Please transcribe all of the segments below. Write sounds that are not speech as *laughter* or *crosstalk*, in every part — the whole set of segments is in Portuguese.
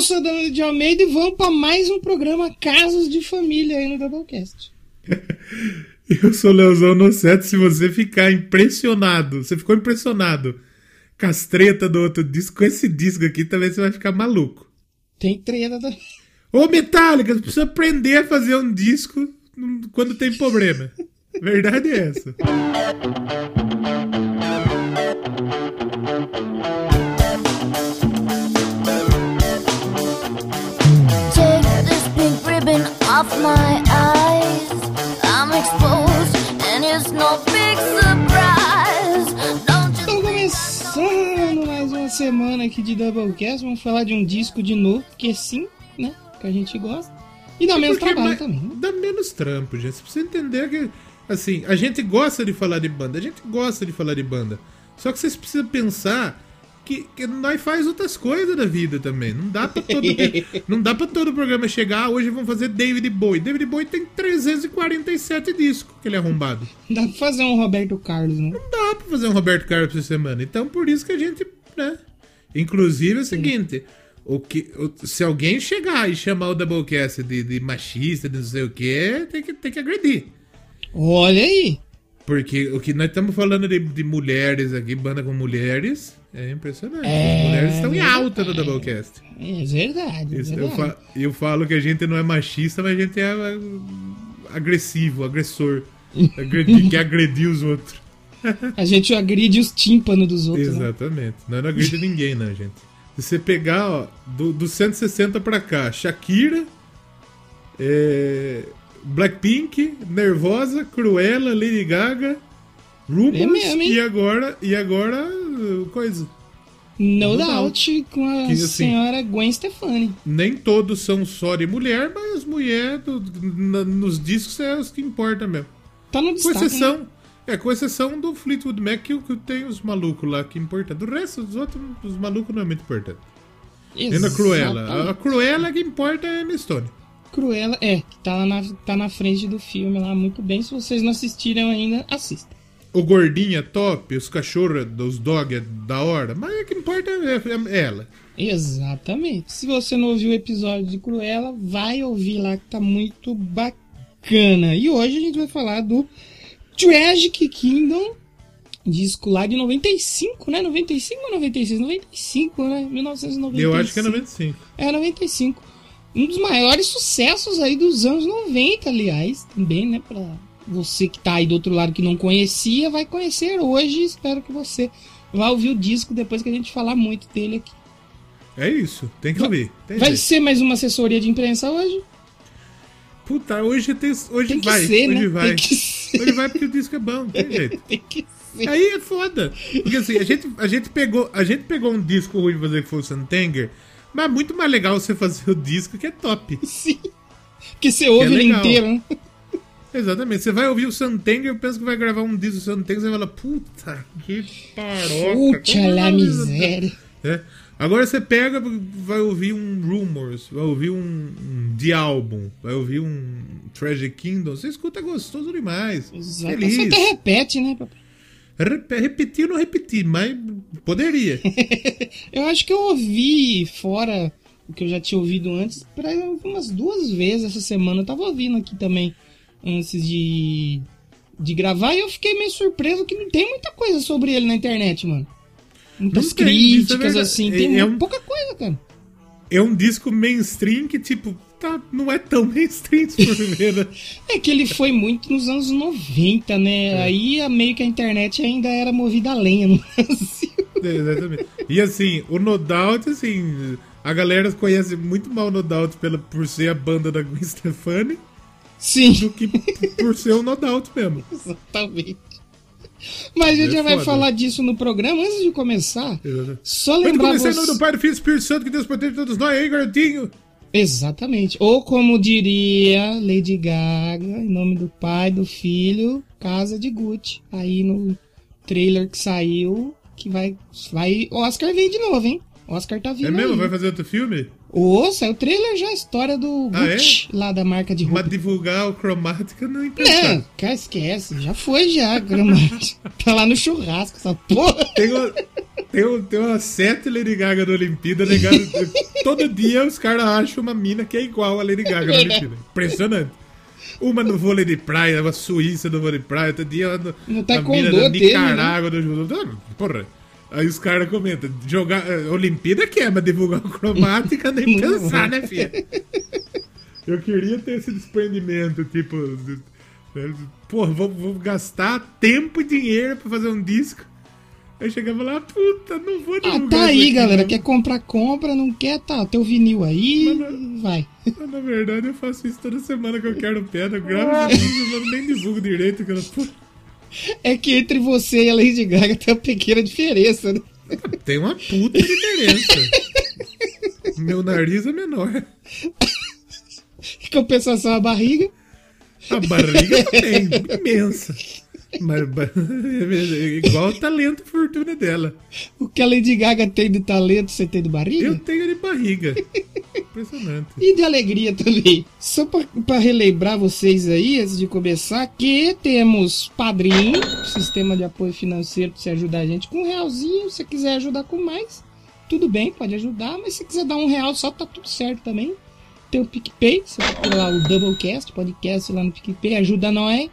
Eu sou Danilo de Almeida e vamos para mais um programa Casos de Família aí no Doublecast. *laughs* Eu sou Leozão Nosseto. Se você ficar impressionado, você ficou impressionado com as tretas do outro disco, com esse disco aqui também você vai ficar maluco. Tem treta também. Ô Metallica, você precisa aprender a fazer um disco quando tem problema. *laughs* Verdade é essa. My eyes. I'm exposed, and it's no big surprise. Don't you Estamos começando mais uma semana aqui de Doublecast. Vamos falar de um disco de novo, que sim, né? Que a gente gosta. E dá menos trabalho também. né? Dá menos trampo, gente. Você precisa entender que, assim, a gente gosta de falar de banda, a gente gosta de falar de banda. Só que vocês precisam pensar que, que nós faz outras coisas da vida também. Não dá pra todo, *laughs* não dá pra todo programa chegar, ah, hoje vamos fazer David Bowie. David Bowie tem 347 discos que ele é arrombado. Dá pra fazer um Roberto Carlos, né? Não dá pra fazer um Roberto Carlos por semana. Então, por isso que a gente, né? Inclusive é o seguinte: o que, o- se alguém chegar e chamar o Doublecast de, de machista, de não sei o que, tem que, tem que agredir. Olha aí. Porque o que nós estamos falando de, de mulheres aqui, banda com mulheres, é impressionante. É, As mulheres estão em alta no Doublecast. É verdade. É Isso, eu, verdade. fa- eu falo que a gente não é machista, mas a gente é ah, agressivo, agressor. Agredi- *laughs* que agrediu os outros. A gente agride os tímpanos dos outros. né? Exatamente. Nós não agride ninguém, né, gente? Se você pegar, ó, do, do 160 pra cá, Shakira, é, Blackpink, Nervosa, Cruella, Lady Gaga, Rumors É mesmo, e agora, e agora, coisa. No No doubt com a Que, assim, senhora Gwen Stefani. Nem todos são só de mulher, mas as mulheres nos discos é os que importam mesmo. Tá no Com destaque. né? exceção, é, com exceção do Fleetwood Mac, que, que tem os malucos lá que importam. Do resto, dos outros, os malucos não é muito importante. né? E na Cruella. A Exatamente. Cruella que importa é a Stone. Cruella, é, que tá, lá na, tá na frente do filme lá muito bem. Se vocês não assistiram ainda, assistam. O gordinho é top, os cachorros, os dog é da hora, mas o que importa é, é ela. Exatamente. Se você não ouviu o episódio de Cruella, vai ouvir lá que tá muito bacana. E hoje a gente vai falar do Tragic Kingdom, disco lá de 95, né? 95 ou 96? 95, né? 1995. Eu acho que é 95. É 95. Um dos maiores sucessos aí dos anos 90, aliás, também, né? Pra você que tá aí do outro lado que não conhecia, vai conhecer hoje. Espero que você vá ouvir o disco depois que a gente falar muito dele aqui. É isso, tem que ouvir. Tem Vai jeito. ser mais uma assessoria de imprensa hoje? Puta, hoje tem. Hoje Tem vai. ser, hoje né? vai. Hoje vai porque o disco é bom, tem *laughs* jeito. Tem que ser. Aí é foda. Porque assim, a gente, a gente, pegou, a gente pegou um disco ruim pra fazer que foi o Santanger, mas é muito mais legal você fazer o disco que é top. Sim. Porque você ouve ele legal. inteiro, né? Exatamente. Você vai ouvir o Santanger, eu penso que vai gravar um disco do Santanger, você vai falar, puta, que paroca. Puta lá miséria. É. Agora você pega, vai ouvir um Rumors, vai ouvir um, um The Album, vai ouvir um Tragic Kingdom, você escuta gostoso demais. Exato. Feliz. Você até repete, né, papai? Rep- Repetir não repetir, mas poderia. *laughs* Eu acho que eu ouvi fora o que eu já tinha ouvido antes, pra umas duas vezes essa semana. Eu tava ouvindo aqui também antes de, de gravar e eu fiquei meio surpreso que não tem muita coisa sobre ele na internet, mano. Muitas Não tem, é críticas, assim, É- tem é um- pouca coisa, cara. É um disco mainstream que, tipo, tá, não é tão *laughs* mainstream se for ver? É que ele foi muito nos anos 90, né? É. Aí a- meio que a internet ainda era movida a lenha no *laughs* Brasil. É, Exatamente. E assim, o No Doubt, assim, a galera conhece muito mal o No Doubt pela, por ser a banda da Gwen Stefani Sim, do que por ser o No Doubt mesmo. *laughs* exatamente. Mas a gente É já vai foda. falar disso no programa. Antes de começar, Exatamente. só lembrar comecei em você... nome do Pai, do Filho e do Espírito Santo, que Deus protege todos nós aí, garotinho. Exatamente. Ou como diria Lady Gaga, em nome do pai, do filho, Casa de Gucci. Aí no trailer que saiu, que vai. vai Oscar vem de novo, hein? Oscar tá vindo. É mesmo? aí. Vai fazer outro filme? Ô, saiu o trailer já, a história do Ah, é? Gucci, lá da marca de roupa. Mas divulgar o cromática não Não, interessa. cara, esquece. Já foi já, gramática. *laughs* tá lá no churrasco, essa porra. Tem, o- Tem, um- tem umas sete Lady Gaga na Olimpíada, negado. Todo dia os caras acham uma mina que é igual a Lady Gaga na verdade. Olimpíada. Impressionante. Uma no vôlei de praia, uma suíça no vôlei de praia, outro dia no, No a taekwondo mina da teve, né? Nicarágua no judô. Ah, Porra. Aí os caras comentam, jogar. eh, Olimpíada que é, mas divulgar cromática *laughs* nem Não pensar, né, filha? Eu queria ter esse desprendimento, tipo. de- Porra, vou, vou gastar tempo e dinheiro pra fazer um disco. Aí chegava lá, puta, não vou Ah, divulgar. tá isso aí, galera. não. Quer comprar, compra. Não quer, tá. Teu vinil aí, vai. Mas, Na verdade, eu faço isso toda semana que eu quero pedra. Eu gravo isso, *laughs* eu nem divulgo direito. Que eu... Pô, É que entre você e a Lady Gaga tem uma pequena diferença, né? Tem uma puta diferença. Meu nariz é menor. Em compensação a barriga. A barriga tem, imensa. Mas *laughs* igual o talento e fortuna dela. O que a Lady Gaga tem de talento, você tem de barriga? Eu tenho de barriga. Impressionante. *laughs* E de alegria também. Só pra, pra relembrar vocês aí, antes de começar, que temos Padrinho, sistema de apoio financeiro pra você ajudar a gente com um realzinho. Se você quiser ajudar com mais, tudo bem, pode ajudar. Mas se quiser dar um real só, tá tudo certo também. Tem o PicPay, você procura lá o Doublecast, podcast lá no PicPay, ajuda nós.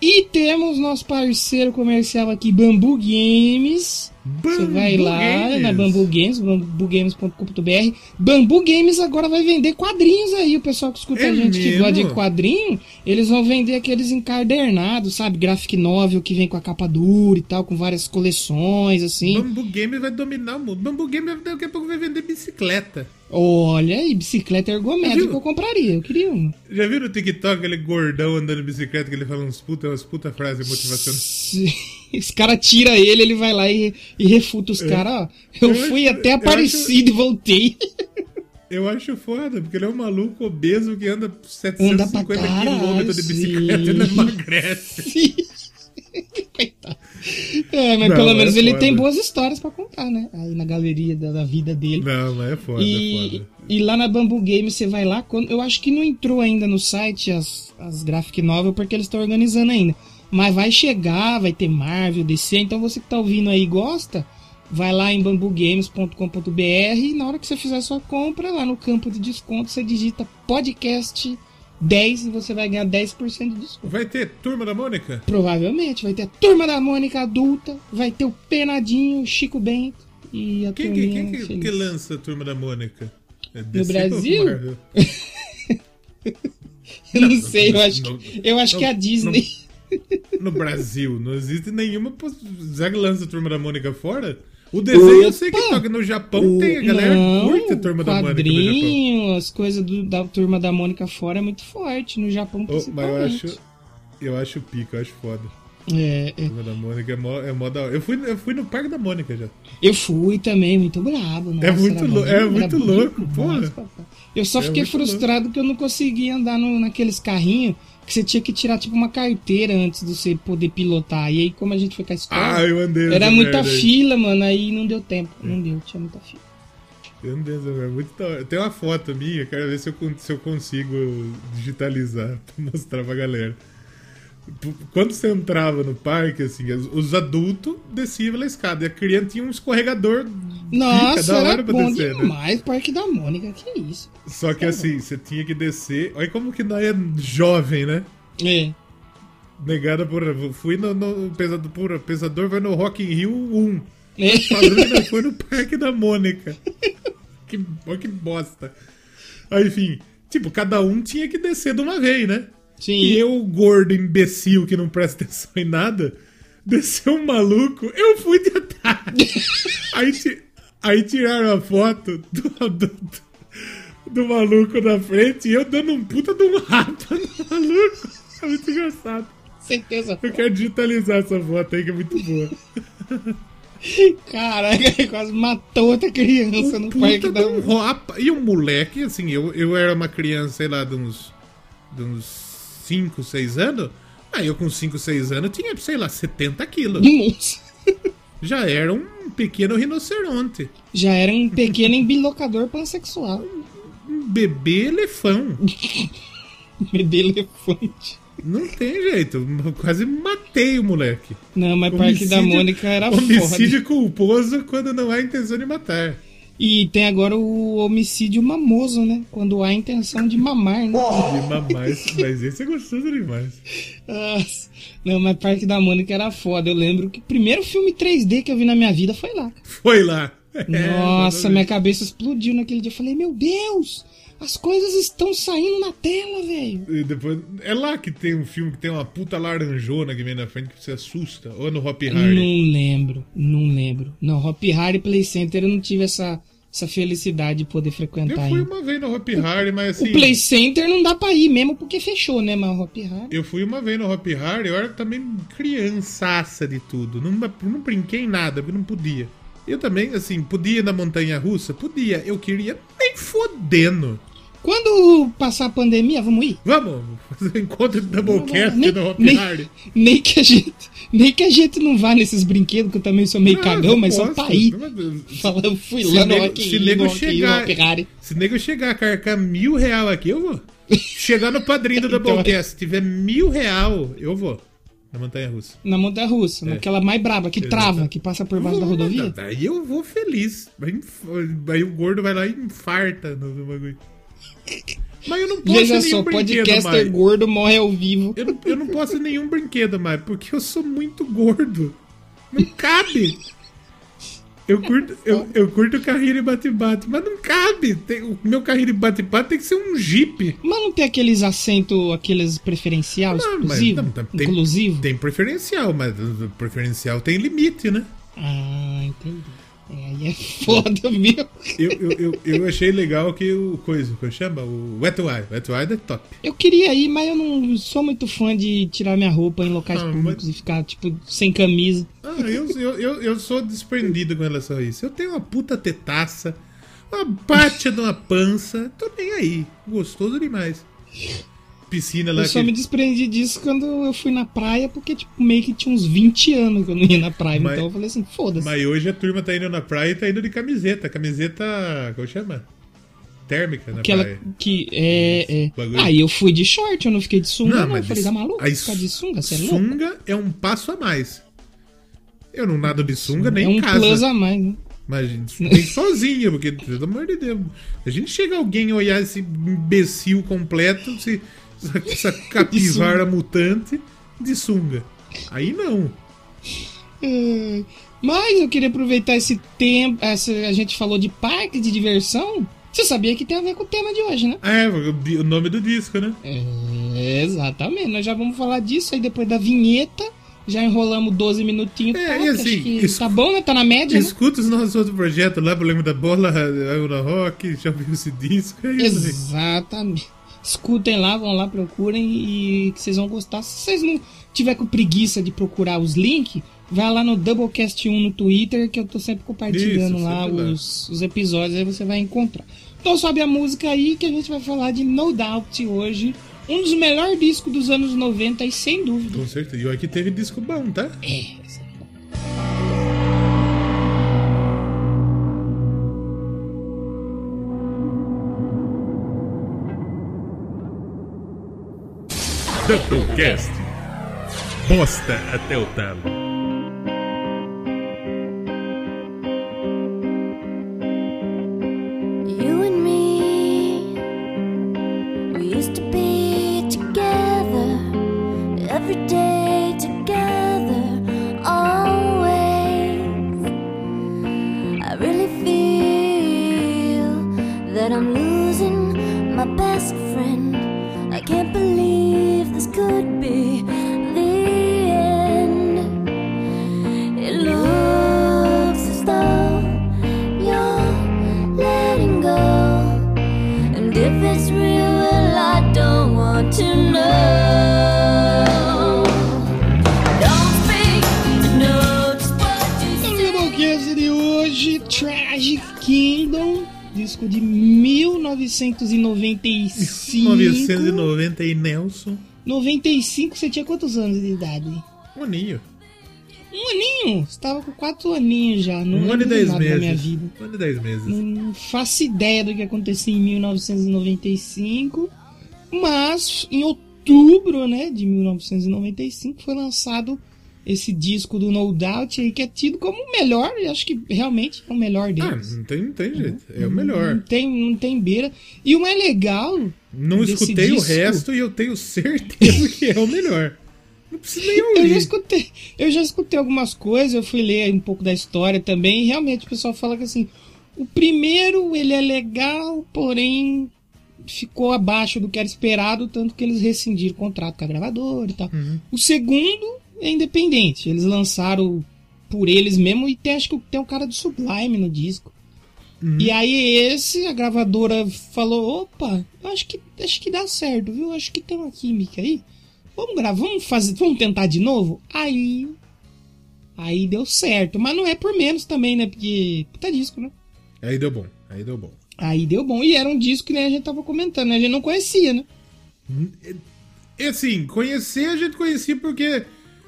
E temos nosso parceiro comercial aqui, Bambu Games. Você vai Bambu lá Games. na Bambu Games, bambugames.com.br. Bambu Games agora vai vender quadrinhos aí. O pessoal que escuta É a gente que mesmo? gosta de quadrinho, eles vão vender aqueles encadernados, sabe? Graphic novel que vem com a capa dura e tal, com várias coleções, assim. Bambu Game vai dominar o mundo. Bambu Game daqui a pouco vai vender bicicleta. Olha, e bicicleta ergométrica Viu? eu compraria. Eu queria um. Já viram no TikTok aquele gordão andando de bicicleta que ele fala uns puta, umas puta frases motivacionais? Os caras tiram ele, ele vai lá e, e refuta os caras, ó. Eu, Eu fui acho- até eu Aparecido e voltei. Eu acho foda, porque ele é um maluco obeso que anda 750 Anda caralho, km de bicicleta e não sim. emagrece. Sim. *laughs* Coitado. É, mas Não, pelo é menos ele foda. tem boas histórias pra contar, né? Aí na galeria da, da vida dele. Não, mas é foda, é E, foda. e lá na Bamboo Games você vai lá. Quando, eu acho que não entrou ainda no site as, as graphic novel porque eles estão organizando ainda. Mas vai chegar, vai ter Marvel, DC. Então você que tá ouvindo aí e gosta, vai lá em bambugames.com.br e na hora que você fizer sua compra, lá no campo de desconto, você digita podcast 10 e você vai ganhar 10% de desconto. Vai ter Turma da Mônica? Provavelmente vai ter a Turma da Mônica adulta, vai ter o Penadinho, o Chico Bento e a Quem, que, quem que, lança a Turma da Mônica? É No Brasil? *laughs* Eu não, sei, eu acho, não, que, eu acho não, que é a Disney. No Brasil, não existe nenhuma. Já que lança a Turma da Mônica fora? O desenho eu sei que Opa! toca no Japão, tem a galera não, curte a Turma da Mônica no Japão. as coisas do- da turma da Mônica fora é muito forte, no Japão Oh, mas principalmente. eu acho. Eu acho pica, eu acho foda. É, é. Turma da Mônica é mó, é mó da hora. Eu fui, eu fui no Parque da Mônica já. Eu fui também, muito brabo. nossa, É muito lou- é muito louco, porra. Eu só É fiquei frustrado que eu não conseguia andar no- naqueles carrinhos que você tinha que tirar tipo uma carteira antes de você poder pilotar. E aí, como a gente foi com a escola, Ah, eu andei era muita aí. fila, mano. Aí não deu tempo. Não deu, tinha muita fila. Eu andei nessa merda, muito da hora. Tem uma foto minha, quero ver se eu, se eu consigo digitalizar *laughs* pra mostrar pra galera. Quando você entrava no parque, assim, os- os adultos desciam pela escada e a criança tinha um escorregador Nossa, da hora era pra bom descer, né? demais. Parque da Mônica, que isso. Só que assim, você tinha que descer. Olha como que nós é jovem, né? É. Negada por. Fui no, no pesador, por, pesador vai no Rock in Rio 1. É. Padrão *laughs* foi no Parque da Mônica. Que, que bosta. Aí, enfim, tipo, cada um tinha que descer de uma vez, né? Sim. E eu, gordo imbecil que não presta atenção em nada, desceu um maluco, eu fui de atrás. *laughs* aí, aí tiraram a foto do, do, do maluco na frente e eu dando um puta de um rapa no maluco. É muito engraçado. Certeza. Eu quero digitalizar essa foto aí que é muito boa. Caraca, ele quase matou outra criança no Puta parque da um rapa. E um moleque, assim, eu, eu era uma criança, sei lá, de uns, de uns 5, 6 anos. Aí eu com 5, 6 anos tinha, sei lá, 70 quilos. Nossa. Já era um pequeno rinoceronte. Já era um pequeno embilocador pansexual. Um bebê elefão. *laughs* Bebê elefante. Não tem jeito. Eu quase matei o moleque. Não, mas Parque da Mônica era Homicídio foda. culposo quando não há intenção de matar. E tem agora o homicídio mamoso, né? Quando há intenção de mamar, né? De mamar, mas esse é gostoso demais. Nossa. Não, mas Parque da Mônica era foda. Eu lembro que o primeiro filme 3D que eu vi na minha vida foi lá. Foi lá. *laughs* É, Nossa, exatamente. minha cabeça explodiu naquele dia. Eu falei, meu Deus, as coisas estão saindo na tela, velho. Depois, é lá que tem um filme que tem uma puta laranjona que vem na frente que você assusta. Ou no Hop Harry. Não lembro, não lembro. Não, Hop Harry Play Center eu não tive essa, essa felicidade de poder Eu frequentar fui ainda. uma vez no Hop Harry, mas assim. O Play Center não dá pra ir mesmo porque fechou, né? Mas o Hop Harry. Eu fui uma vez no Hop Harry, eu era também criançaça de tudo. Não, não brinquei em nada, porque não podia. Eu também, assim, podia ir na montanha russa? Podia. Eu queria nem fodendo. Quando passar a pandemia, vamos ir? Vamos fazer encontro de Doublecast nem, no Hop nem, nem que a gente nem que a gente não vá nesses brinquedos, que eu também sou meio Ah, cagão, mas só posso. pra ir. Não, Fala, eu fui Se lá no nego- Rock se nego chegar-. Se nego chegar a carcar mil real aqui, eu vou. Chegar no padrinho do *laughs* Então- Doublecast, se tiver mil real, eu vou. Na montanha russa. Na montanha russa, É. naquela mais braba, que Exatamente. trava, que passa por baixo da rodovia. Daí eu vou feliz. Aí, aí o gordo vai lá e infarta no, no bagulho. Mas eu não posso Veja nenhum só, brinquedo podcaster mais. gordo morre ao vivo. Eu não, eu não posso nenhum brinquedo mais, porque eu sou muito gordo. Não cabe. Eu curto, eu, eu curto carrinho de bate-bate, mas não cabe. Tem- o meu carrinho de bate-bate tem que ser um Jeep. Mas não tem aqueles assentos, aqueles preferencial, Não, mas exclusivo, não, tem- inclusivo? Tem preferencial, mas preferencial tem limite, né? Ah, entendi. É, aí é foda, meu. Eu, eu, eu, eu achei legal que o coisa, como chama? O Wet Wild. Wet Wild é top. Eu queria ir, mas eu não sou muito fã de tirar minha roupa em locais Ah, públicos mas- e ficar, tipo, sem camisa. Ah, eu, eu, eu, eu sou desprendido com relação a isso. Eu tenho uma puta tetaça, uma pátia de uma pança, tô nem aí. Gostoso demais. Piscina lá Eu só que... me desprendi disso quando eu fui na praia, porque, tipo, meio que tinha uns 20 anos que eu não ia na praia. Mas- Então eu falei assim, foda-se. Mas hoje a turma tá indo na praia e tá indo de camiseta. Camiseta. Como chama? Térmica na Aquela praia. que é. é... Bagulho. Ah, eu fui de short, eu não fiquei de sunga, não. Eu falei, tá maluco? aí Ficar de sunga? Você é louco? sunga é um passo a mais. Eu não nado de sunga nem É um em casa. plus a mais, né? Mas a gente nem *laughs* sozinho, porque, pelo amor de Deus, a gente chega alguém olhar esse imbecil completo, esse, *laughs* essa, capivara mutante de sunga. Aí não. É, Mas eu queria aproveitar esse tempo. Essa, a gente falou de parque de diversão. Você sabia que tem a ver com o tema de hoje, né? É, o, nome do disco, né? É, exatamente. Nós já vamos falar disso aí depois da vinheta. Já enrolamos 12 minutinhos. É, tá, e assim, isso- tá bom, né? Tá na média, né? Escuta os nossos outros projetos lá, Problema da Bola, Aura Rock, já ouviu esse disco, é. Exatamente. Escutem lá, vão lá, procurem e que vocês vão gostar. Se vocês não tiver com preguiça de procurar os links, vai lá no Doublecast1 no Twitter, que eu tô sempre compartilhando Isso, lá sempre lá. os, os episódios, aí você vai encontrar. Então sobe a música aí que a gente vai falar de No Doubt hoje. Um dos melhores discos dos anos 90 e sem dúvida. Com certeza. E olha que teve disco bom, tá? É. Doublecast. Bosta até o talo. E Nelson. 95, você tinha quantos anos de idade? Um aninho. Um aninho! Você tava com quatro aninhos já. Não Um ano e dez nada da meses. minha vida. Um ano e dez meses. Não faço ideia do que acontecia em 1995. Mas em outubro né, de 1995, foi lançado esse disco do No Doubt aí, que é tido como o melhor, acho que realmente é o melhor Ah, deles. não tem, não tem jeito. É o Não melhor. tem, não tem beira. E o mais legal. Não escutei o disco- resto e eu tenho certeza que é o melhor. Não precisa nem Eu já ouvir. escutei, eu já escutei algumas coisas, eu fui ler um pouco da história também, e realmente o pessoal fala que assim, o primeiro ele é legal, porém ficou abaixo do que era esperado, tanto que eles rescindiram o contrato com a gravadora e tal. Uhum. O segundo é independente, eles lançaram por eles mesmo e tem, acho que tem um cara do Sublime no disco. Uhum. E aí esse, a gravadora falou, opa, acho que, acho que dá certo, viu? Acho que tem uma química aí. Vamos gravar, vamos fazer, vamos tentar de novo? Aí. Aí deu certo. Mas não é por menos também, né? Porque. Puta disco, né? Aí deu bom. Aí deu bom. Aí deu bom. E era um disco que nem a gente tava comentando, né? A gente não conhecia, né? E assim, conhecer a gente conhecia porque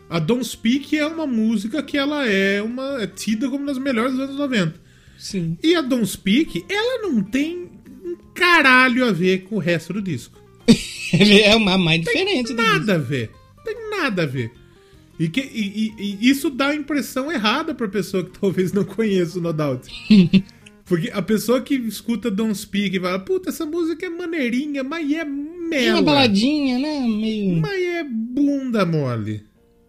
a Don't Speak é uma música que ela é uma é tida como uma das melhores dos anos 90. Sim. E a Don't Speak, ela não tem um caralho a ver com o resto do disco. *laughs* É uma mais diferente disco. Nada a ver. Tem nada a ver. E, que, e, e- e isso dá a impressão errada pra pessoa que *laughs* talvez não conheça o No Doubt. *laughs* Porque a pessoa que escuta Don't Speak e fala, puta, essa música é maneirinha, mas é É uma mela. baladinha, né? Meio. Mas é bunda mole.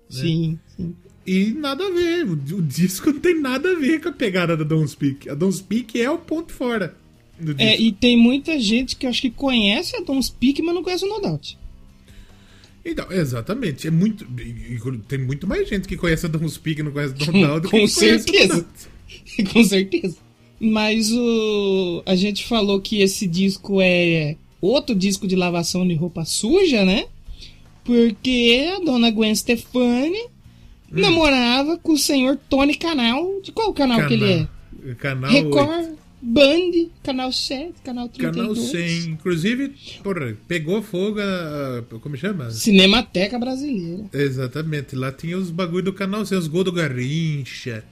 Sim, sim. E nada a ver. O, o disco não tem nada a ver com a pegada da Don't Speak. A Don't Speak é o ponto fora do disco. É, e tem muita gente que acho que conhece a Don't Speak, mas não conhece o No Doubt. Então, exatamente. É muito. Tem muito mais gente que conhece a Don't Speak e não conhece a Don't Now do que Com certeza. *laughs* Com certeza. Mas o. A gente falou que esse disco é outro disco de lavação de roupa suja, né? Porque a dona Gwen Stefani Hum. namorava com o senhor Tony Canal. De qual canal que ele é? Canal Record, 8. Band, Canal 7, Canal 32. Canal 100. Inclusive, porra, pegou fogo a. Como chama? Cinemateca Brasileira. Exatamente. Lá tinha os bagulho do canal 100, os gols do Garrincha,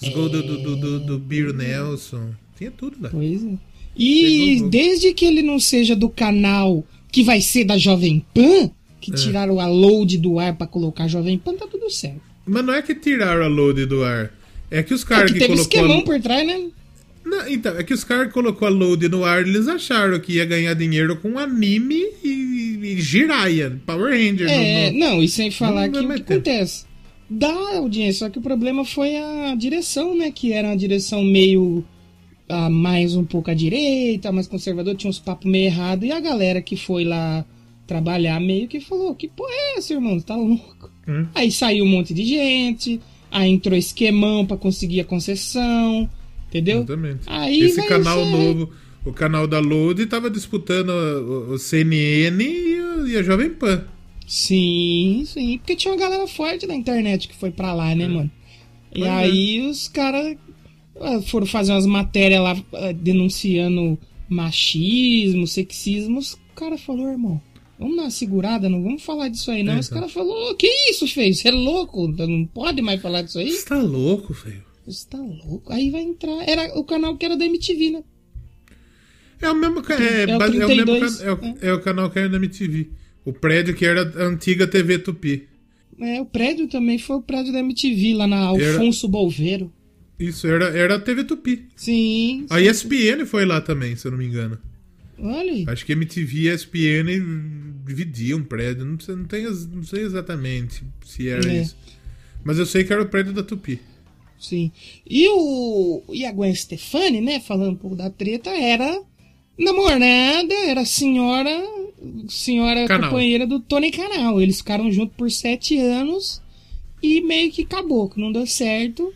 os gols do, do, do, do, do Beer Nelson. Tinha tudo lá. Pois é. E desde que ele não seja do canal que vai ser da Jovem Pan, que É. tiraram a load do ar pra colocar Jovem Pan, tá tudo certo. Mas não é que tiraram a load do ar. É que os É caras que que, teve colocou. esquemão a... por trás, né? Não, então, é que os caras que colocou a load no ar, eles acharam que ia ganhar dinheiro com anime e, e Jiraiya, Power Ranger. É, no- no- não, e sem falar não que o que acontece? Dá audiência, só que o problema foi a direção, né? Que era uma direção meio ah, mais um pouco à direita, mais conservador, tinha uns papos meio errados, e a galera que foi lá trabalhar meio que falou, que porra é essa, irmão? Tá louco? Hum. Aí saiu um monte de gente, aí entrou esquemão pra conseguir a concessão, entendeu? Exatamente. Aí Esse canal ser- novo, o canal da Load, tava disputando o, CNN e a, e a Jovem Pan. Sim, sim. Porque tinha uma galera forte na internet que foi pra lá, né, mano? E é. aí os caras foram fazer umas matérias lá ah, denunciando machismo, sexismo. Os cara falou, irmão, vamos dar uma segurada, não vamos falar disso aí, não. É, os então. caras falou, que isso, feio? Você é louco? Não pode mais falar disso aí? Você tá louco, velho? Você tá louco? Aí vai entrar. Era o canal que era da MTV, né? É o mesmo é, É o é o mesmo 32, ca- é, o, é o canal que era da MTV. O prédio que era a antiga TV Tupi. É, o prédio também foi o prédio da MTV, lá na Alfonso Bolveiro. Isso, era, era a TV Tupi. Sim. A ESPN foi lá também, se eu não me engano. Olha. Acho que MTV e ESPN dividiam um prédio. Não sei, não, tenho, não sei exatamente se era É. isso. Mas eu sei que era o prédio da Tupi. Sim. E o e a Gwen Stefani, né, falando um pouco da treta, era namorada, era senhora, senhora Canal. companheira do Tony Canal. Eles ficaram juntos por sete anos e meio que acabou, que não deu certo.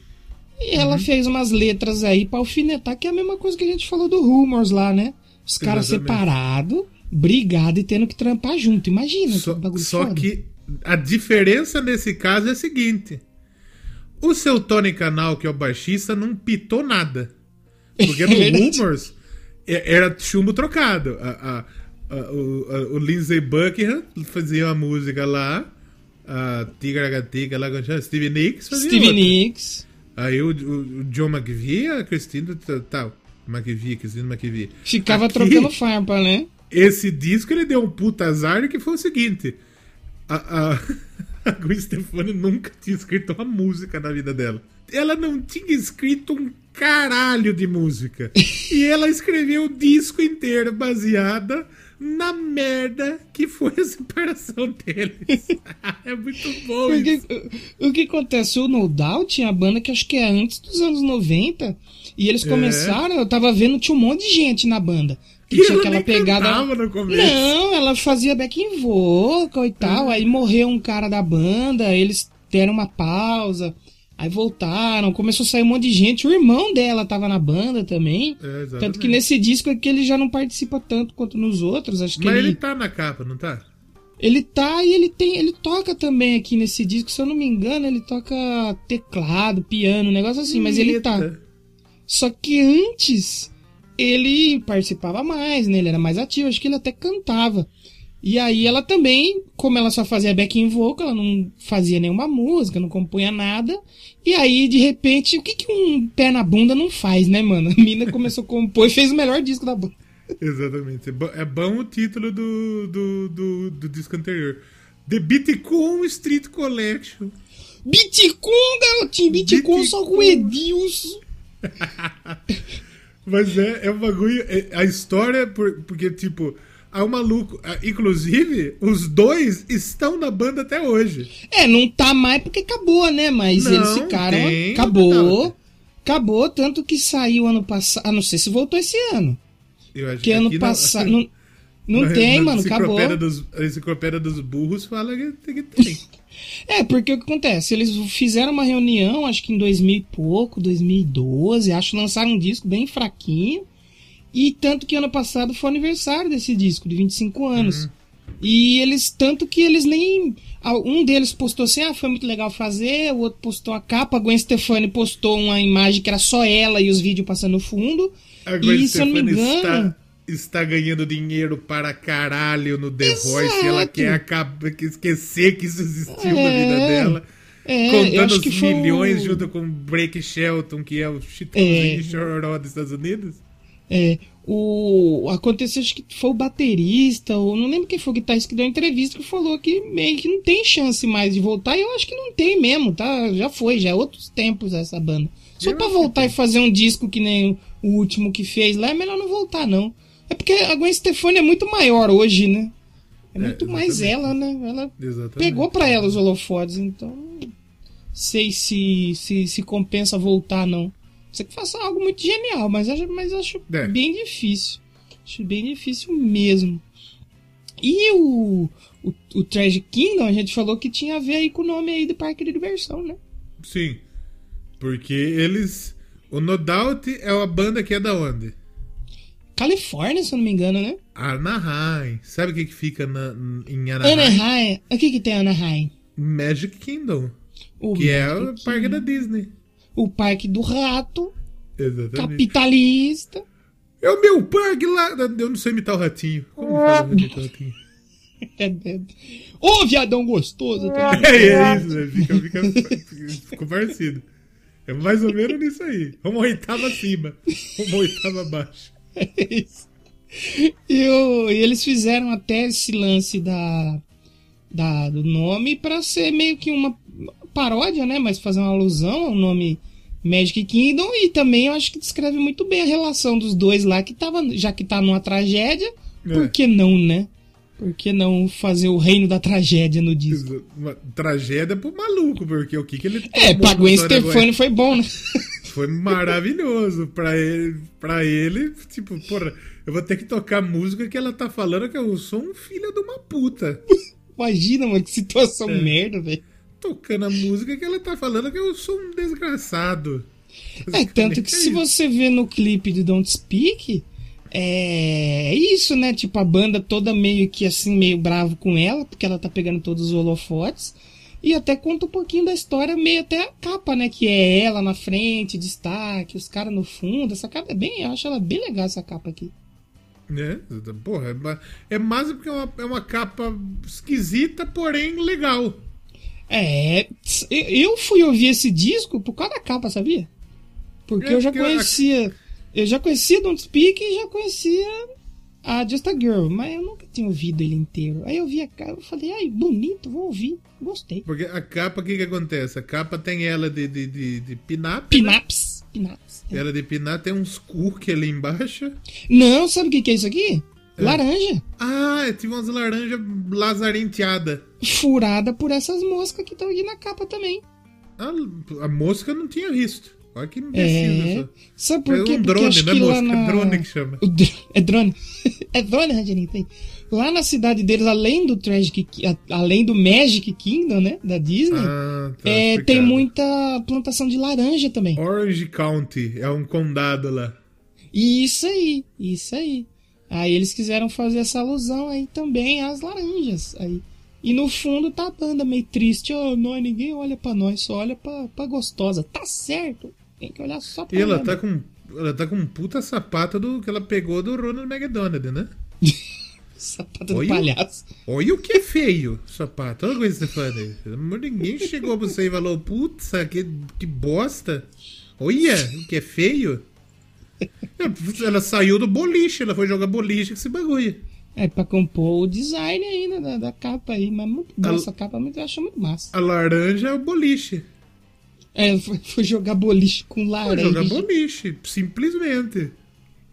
E Uhum. ela fez umas letras aí pra alfinetar, que é a mesma coisa que a gente falou do Rumors lá, né? Os caras separados, brigados e tendo que trampar junto. Imagina Só, que bagulho só foda. que a diferença nesse caso é a seguinte: o seu Tony Canal, que é o baixista, não pitou nada. Porque *laughs* no É. Rumors é- era chumbo trocado. A, a- a- o, o Lindsey Buckingham fazia uma música lá. A Tigragatica lá, como chama? Stevie Nicks fazia Stevie outra. Nicks. Aí o, o, o John McVie, a Christine tal. McVie, Christine McVie. Ficava Aqui, trocando farpa, né? Esse disco ele deu um puta azar que foi o seguinte: a, a, *laughs* a Gwen Stefani nunca tinha escrito uma música na vida dela. Ela não tinha escrito um caralho de música. e ela escreveu o disco inteiro baseada na merda que foi a separação deles. *laughs* é muito bom Porque, isso. o, o que acontece? O No Doubt tinha banda que acho que é antes dos anos 90. E eles É. começaram, eu tava vendo, tinha um monte de gente na banda. Que tinha ela aquela pegada. Não, ela fazia backing vocal e tal. Aí morreu um cara da banda, eles deram uma pausa. Aí voltaram, começou a sair um monte de gente. O irmão dela tava na banda também. É. Tanto que nesse disco aqui ele já não participa tanto quanto nos outros. Acho que Mas ele, ele tá na capa, não tá? ele tá e ele tem. Ele toca também aqui nesse disco. Se eu não me engano, ele toca teclado, piano, um negócio assim, mas ele tá. Só que antes ele participava mais, né? Ele era mais ativo, acho que ele até cantava. E aí ela também, como ela só fazia backing vocal, ela não fazia nenhuma música, não compunha nada. E aí, de repente, o que, que um pé na bunda não faz, né, mano? A mina começou a compor e fez o melhor disco da banda. Exatamente. É bo- É bom o título do, do, do, do disco anterior. The Bitcoin Street Collection. Bitcoin, garotinho, Bitcoin só com Bitcoin. Edilson. *laughs* Mas é, é um bagulho. é- a história, por- porque, tipo, há um maluco. ah, Inclusive, os dois estão na banda até hoje. É, não tá mais porque acabou, né? Mas Não, eles ficaram. tem, acabou. tá. Acabou, tanto que saiu ano passado. Ah, não sei se voltou esse ano. Eu acho Porque ano passado. *laughs* Não, não na- tem, na mano, acabou. Dos, a enciclopédia dos burros fala que, que tem. *laughs* É, porque o que acontece? Eles fizeram uma reunião, acho que em 2000 e pouco, 2012, acho, lançaram um disco bem fraquinho. E tanto que ano passado foi o aniversário desse disco, de 25 anos. E eles, tanto que eles nem. Um deles postou assim: ah, foi muito legal fazer. O outro postou a capa. A Gwen Stefani postou uma imagem que era só ela e os vídeos passando no fundo. A Gwen e se eu não me Stefani engano. está, está ganhando dinheiro para caralho no The Exato. Voice. Ela quer acabar, esquecer que isso existiu na É. vida dela. É, contando os foi o- milhões junto com Blake Shelton, que é o Chitãozinho É. Chororó dos Estados Unidos. É, o aconteceu acho que foi o baterista, ou não lembro quem foi o guitarrista que deu entrevista que falou que meio que não tem chance mais de voltar. E eu acho que não tem mesmo, tá? Já foi, já é outros tempos essa banda. Só que voltar e fazer um disco que nem o último que fez lá, é melhor não voltar não. É porque a Gwen Stefani é muito maior hoje, né? É É, muito mais ela, né? Ela Exatamente. pegou pra ela os holofotes, então não sei se, se, se compensa voltar, não. Você que faça algo muito genial, mas acho, mas acho É. bem difícil. Acho bem difícil mesmo. E o, o, o Tragic Kingdom, a gente falou que tinha a ver aí com o nome aí do parque de diversão, né? Sim. Porque eles. O No Doubt é uma banda que é da onde? Califórnia, se eu não me engano, né? Anaheim. Sabe o que, que fica na, em Anaheim? Anaheim. O que que tem Anaheim? Magic Kingdom. O, Que é o Magic parque da Kingdom. Disney. o parque do rato, Exatamente. capitalista. É o meu parque lá. Eu não sei imitar o ratinho. Como fala imitar o *laughs* ratinho? É, é. Ô, viadão gostoso. É, *laughs* é isso, né? Fica, fica, ficou parecido. É mais ou menos nisso aí. Uma oitava acima, uma oitava abaixo. E, o- e eles fizeram até esse lance da, da- do nome pra ser meio que uma paródia, né? Mas fazer uma alusão ao nome Magic Kingdom e também eu acho que descreve muito bem a relação dos dois lá, que tava, já que tá numa tragédia, É. por que não, né? Por que não fazer o reino da tragédia no disco? Uma tragédia pro maluco, porque o que, que ele É, pra Gwen Stefani foi bom, né? *laughs* Foi maravilhoso. Pra ele, pra ele, tipo, porra, eu vou ter que tocar música que ela tá falando que eu sou um filho de uma puta. *laughs* Imagina, mano, que situação É. merda, velho. Tocando a música que ela tá falando que eu sou um desgraçado. É, tanto que se você vê no clipe do Don't Speak, é isso, né? Tipo, a banda toda meio que assim, meio bravo com ela, porque ela tá pegando todos os holofotes. E até conta um pouquinho da história, meio até a capa, né? Que é ela na frente, destaque, os caras no fundo. Essa capa é bem, eu acho ela bem legal, essa capa aqui. É, porra, é, é mais porque é uma, é uma capa esquisita, porém legal. É, eu- fui ouvir esse disco por causa da capa, sabia? Porque É, eu já conhecia. Eu já conhecia Don't Speak e já conhecia a Just a Girl, mas eu nunca tinha ouvido ele inteiro. Aí eu vi a capa, eu falei, ai, bonito, vou ouvir, gostei. Porque a capa, o que que acontece? A capa tem ela de, de, de, de pin-up, né? Pinaps, pinaps. Ela de pin-up tem uns cookies ali embaixo. Não, sabe o que, que é isso aqui? Laranja. Ah, é tipo umas laranjas lazarenteadas. Furada por essas moscas que estão aqui na capa também. A, a mosca não tinha visto. Olha que imbecil. É. Sabe por É quê? um Porque drone, né, lá mosca? *laughs* na... Drone que chama. É drone. *laughs* é drone, tem. Lá na cidade deles, além do Tragic, além do Magic Kingdom, né, da Disney, Ah, tá é, tem muita plantação de laranja também. Orange County é um condado lá. Isso aí, isso aí. Aí eles quiseram fazer essa alusão aí também às laranjas. Aí. E no fundo tá a banda meio triste. Oh, nós, ninguém olha pra nós, só olha pra, pra gostosa. Tá certo. Tem que olhar só pra E ela tá com. Ela tá com um puta sapato do que ela pegou do Ronald McDonald, né? *laughs* Sapato do Oi? palhaço. Olha o que é feio, sapato. Olha coisa, Stefani. Pelo amor de Ninguém chegou pra você e falou, putz, que, que bosta. Olha, o que é feio. Ela saiu do boliche, ela foi jogar boliche com esse bagulho. É pra compor o design ainda da, da capa aí. Mas muito boa A- essa capa, eu acho muito massa. A laranja é o boliche. É, foi, foi jogar boliche com Foi laranja. jogar boliche, simplesmente.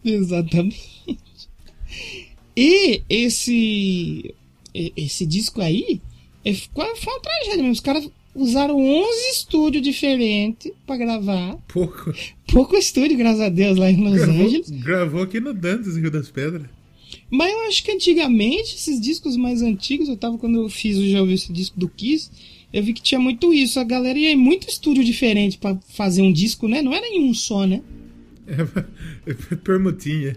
Exatamente. E esse esse disco aí é, foi uma tragédia mesmo. Os caras usaram 11 estúdios diferentes pra gravar. Pouco. Pouco estúdio, graças a Deus, lá em Los Gravou, Angeles. gravou aqui no Dantes, Rio das Pedras. Mas eu acho que antigamente, esses discos mais antigos, eu tava quando eu fiz, eu já ouvi esse disco do Kiss, eu vi que tinha muito isso. A galera ia em muito estúdio diferente pra fazer um disco, né? Não era em um só, né? É, *laughs* permutinha.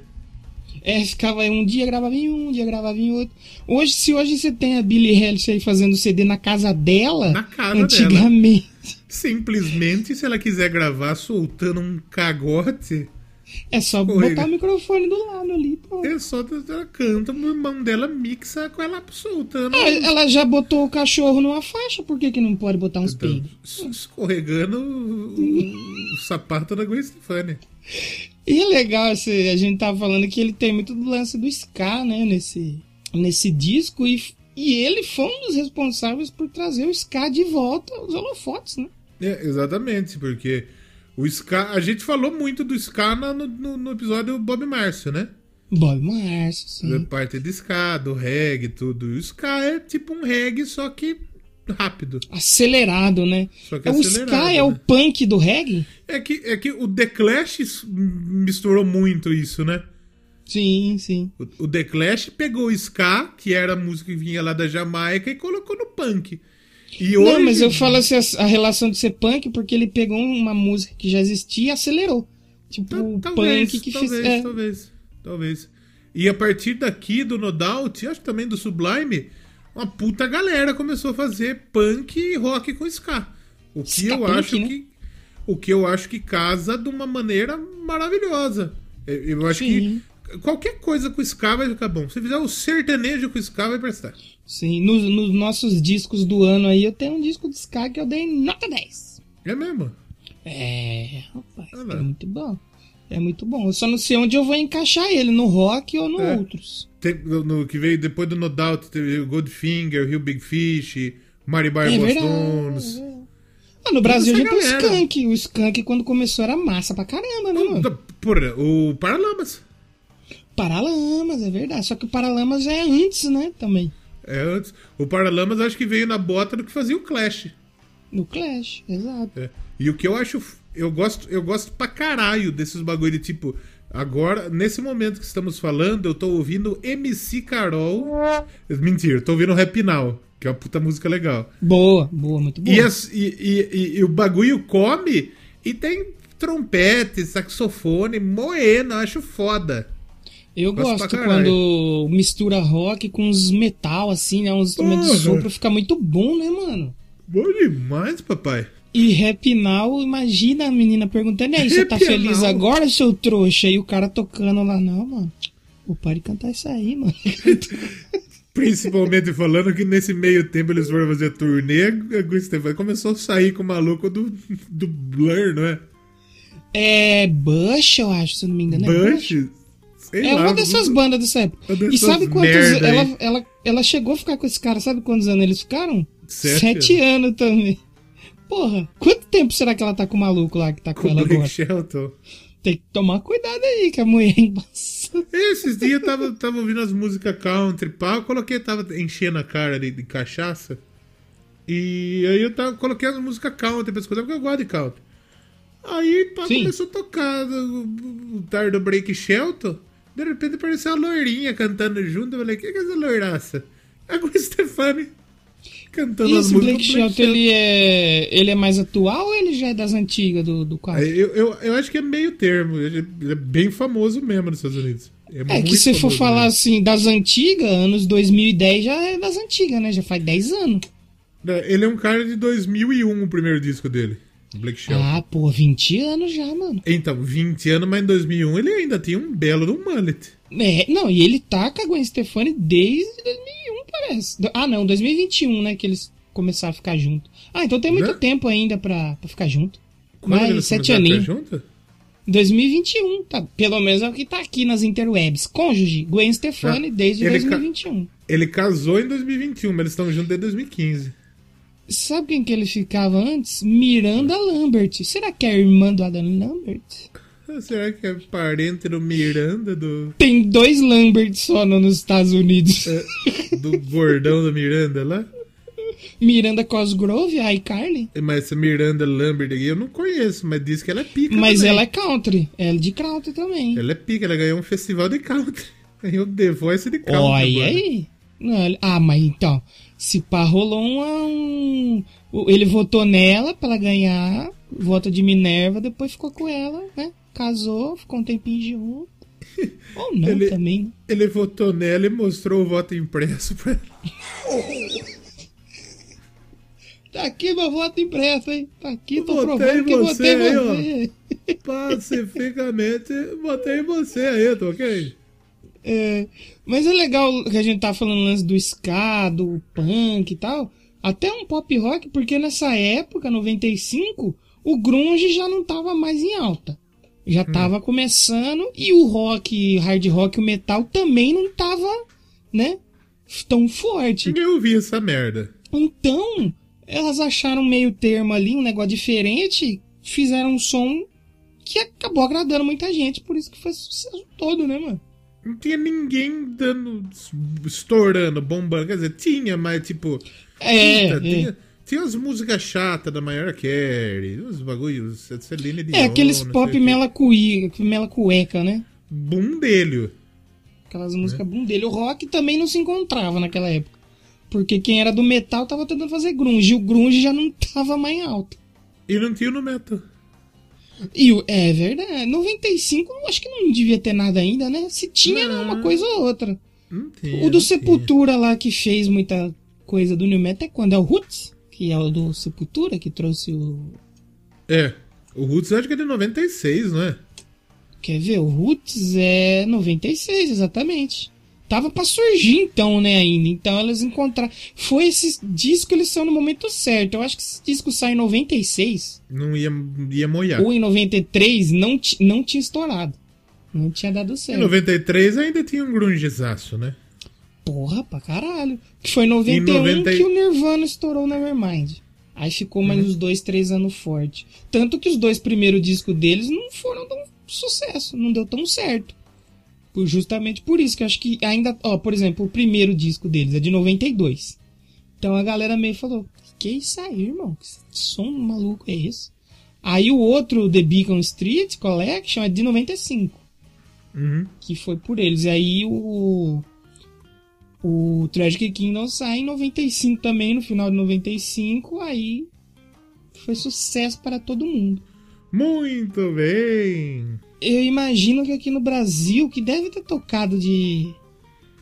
É, ficava um dia gravava em um, um dia gravava em outro. Hoje, se hoje você tem a Billie Eilish aí fazendo CD na casa dela, Na casa antigamente, Simplesmente, se ela quiser gravar soltando um cagote, é só botar o microfone do lado ali. pô. é só ela canta, o irmão dela mixa com ela soltando. Ah, ela já botou o cachorro numa faixa, por que, que não pode botar uns Então, peidos? es- escorregando o, o- o sapato da Gwen Stefani. E é legal, esse, a gente tava falando que ele tem muito do lance do ska, né, nesse, nesse disco, e, e ele foi um dos responsáveis por trazer o ska de volta aos holofotes, né? É, exatamente, porque o Ska. A gente falou muito do Ska no, no, no episódio do Bob Márcio, né? Bob Marcio, Da sim. parte de Ska, do reggae, tudo. E o Ska é tipo um reggae, só que rápido. Acelerado, né? Só que o acelerado, ska é o né? punk do reggae? É que, é que o The Clash misturou muito isso, né? Sim, sim. O, o The Clash pegou o Ska, que era a música que vinha lá da Jamaica, e colocou no punk. E Não, hoje, mas eu falo assim, a, a relação de ser punk, porque ele pegou uma música que já existia e acelerou. Tipo, o talvez, punk que talvez, fez. É, talvez, talvez. E a partir daqui do No Doubt, acho que também do Sublime, uma puta galera começou a fazer punk e rock com ska. O que Ska eu punk, acho né? que o que eu acho que casa de uma maneira maravilhosa. Eu, eu acho Sim. que qualquer coisa com ska vai ficar bom. Se fizer o sertanejo com ska vai prestar. sim. Nos, nos nossos discos do ano aí, eu tenho um disco de ska que eu dei nota 10. É mesmo? É, rapaz, Ah, é muito bom. É muito bom. Eu só não sei onde eu vou encaixar ele, no rock ou no É. outros. Tem- no, no- que veio depois do No Doubt, teve o Goldfinger, Rio Big Fish, Mari Bar É verdade. Stones. é. Ah, no Brasil gente tem o. Skank. O Skank, quando começou, era massa pra caramba, né, mano? Porra, o Paralamas. Paralamas, é verdade. Só que o Paralamas é antes, né? Também. É antes. O Paralamas acho que veio na bota do que fazia o Clash. No Clash, exato. É. E o que eu acho. Eu gosto, eu gosto pra caralho desses bagulho de tipo. Agora, nesse momento que estamos falando, eu tô ouvindo MC Carol. Mentira, tô ouvindo Rap Now, que é uma puta música legal. Boa, boa, muito boa. E, as- e- e- e- e o bagulho come e tem trompete, saxofone, moena, eu acho foda. Eu Gosto gosto quando mistura rock com uns metal, assim, né? Uns instrumentos de Porra. sopro, fica muito bom, né, mano? Bom demais, papai. E Rap Now, imagina a menina perguntando, e aí, você tá feliz Now. agora, seu trouxa? E o cara tocando lá, não, mano. Pô, pare de cantar isso aí, mano. *laughs* Principalmente falando que nesse meio tempo eles foram fazer turnê, a Stefani começou a sair com o maluco do, do Blur, não é? É Bush, eu acho, se não me engano. É Bush? Sei é lá, uma dessas bandas dessa época. E sabe quantos ela, ela, ela chegou a ficar com esse cara, sabe quantos anos eles ficaram? Sete anos também. Porra, quanto tempo será que ela tá com o maluco lá que tá com, com o ela Blake agora? Shelton. Tem que tomar cuidado aí, que a mulher é embaçada. Esses dias eu tava, tava ouvindo as músicas country, pá, eu coloquei, tava enchendo a cara de, de cachaça. E aí eu tava, coloquei as músicas country pra escutar, porque eu gosto de country. Aí pá, começou a tocar o, o tar do Break Shelton. De repente apareceu uma loirinha cantando junto. Eu falei, o que é essa loiraça? É a Gwen Stefani cantando E as músicas Blake Shelton, ele é, ele é mais atual ou ele já é das antigas do, do quadro? Eu, eu, eu acho que é meio termo. Ele é bem famoso mesmo nos Estados Unidos. É muito que se for falar mesmo. assim, das antigas, anos 2010 já é das antigas, né? Já faz 10 anos. Ele é um cara de 2001, o primeiro disco dele. Black Shelton. Ah, pô, 20 anos já, mano. Então, 20 anos, mas em 2001 ele ainda tinha um belo um mullet. É, não, e ele tá com a Gwen Stefani desde 2001, parece. Do- Ah, não, 2021, né, que eles começaram a ficar juntos. Ah, então tem muito Né? tempo ainda pra, pra ficar junto. Quando Mas sete aninhos. ficar junto? 2021, tá? Pelo menos é o que tá aqui nas interwebs. Cônjuge, Gwen Stefani Ah, desde ele ca- 2021. Ele casou em 2021, mas eles estão juntos desde 2015. Sabe quem que ele ficava antes? Miranda Lambert. Será que é a irmã do Adam Lambert? Será que é parente do Miranda, do, Tem dois Lambert só no- nos Estados Unidos. do gordão da Miranda lá? Miranda Cosgrove, a iCarly. Mas essa Miranda Lambert aqui eu não conheço, mas diz que ela é pica Mas também. ela é country. Ela é de country também. Ela é pica, ela ganhou um festival de country. *laughs* Ganhou The Voice de country. Olha aí. Não, ah, mas então. Se pá, rolou um. Ele votou nela pra ela ganhar. Voto de Minerva, depois ficou com ela, né? Casou, ficou um tempinho junto. *laughs* Ou não Ele- também. né? Ele votou nela e mostrou o voto impresso pra ela. *laughs* Tá aqui meu voto impresso, hein? Tá aqui, tô Votei provando que eu você votei aí, ó. você. *laughs* Pacificamente, votei em você aí, tá ok? É, mas é legal que a gente tá falando lance do ska, do punk e tal. Até um pop rock, porque nessa época, 95, o grunge já não tava mais em alta. Já tava começando e o rock, hard rock, o metal também não tava, né, tão forte. Ninguém ouvia essa merda. Então, elas acharam meio termo ali, um negócio diferente, fizeram um som que acabou agradando muita gente, por isso que foi sucesso todo, né, mano? Não tinha ninguém dando. estourando, bombando. Quer dizer, tinha, mas tipo. É, puta, é. Tinha, tinha as músicas chatas da Maior Carey, uns bagulhos, Celine Dion. É, aqueles pop mela, cuí, mela cueca, né? Bundelho. Aquelas músicas boom dele. O rock também não se encontrava naquela época. Porque quem era do metal tava tentando fazer grunge. E o grunge já não tava mais alto. E não tinha no metal. E o, é verdade. 95 eu acho que não devia ter nada ainda, né? Se tinha, era uma coisa ou outra. Tinha. o do. Sepultura lá que fez muita coisa do New Metal é quando? É o Roots? Que é o do Sepultura que trouxe o. É. O Roots acho que é de 96, não é? Quer ver? O Roots é 96, exatamente. Tava pra surgir então, né, ainda. Então elas encontraram. Foi esse disco, eles são no momento certo. Eu acho que esse disco sai em 96 Não ia, ia molhar. ou em 93, não, não tinha estourado. Não tinha dado Em certo. 93 ainda tinha um grungezaço, né? Porra, pra caralho. Que foi em 91 Em 90 e- que o Nirvana estourou o Nevermind. Aí ficou mais Uhum. uns dois, três anos forte. Tanto que os dois primeiros discos deles não foram tão sucesso, não deu tão certo. Por- Justamente por isso que eu acho que ainda. Ó, por exemplo, o primeiro disco deles é de 92. Então a galera meio falou: Que isso aí, irmão? Que som maluco é esse? Aí o outro, The Beacon Street Collection, é de 95 Uhum. que foi por eles. E aí o o Tragic Kingdom sai em 95 também, no final de 95, aí foi sucesso para todo mundo. Muito bem. Eu imagino que aqui no Brasil, que deve ter tocado de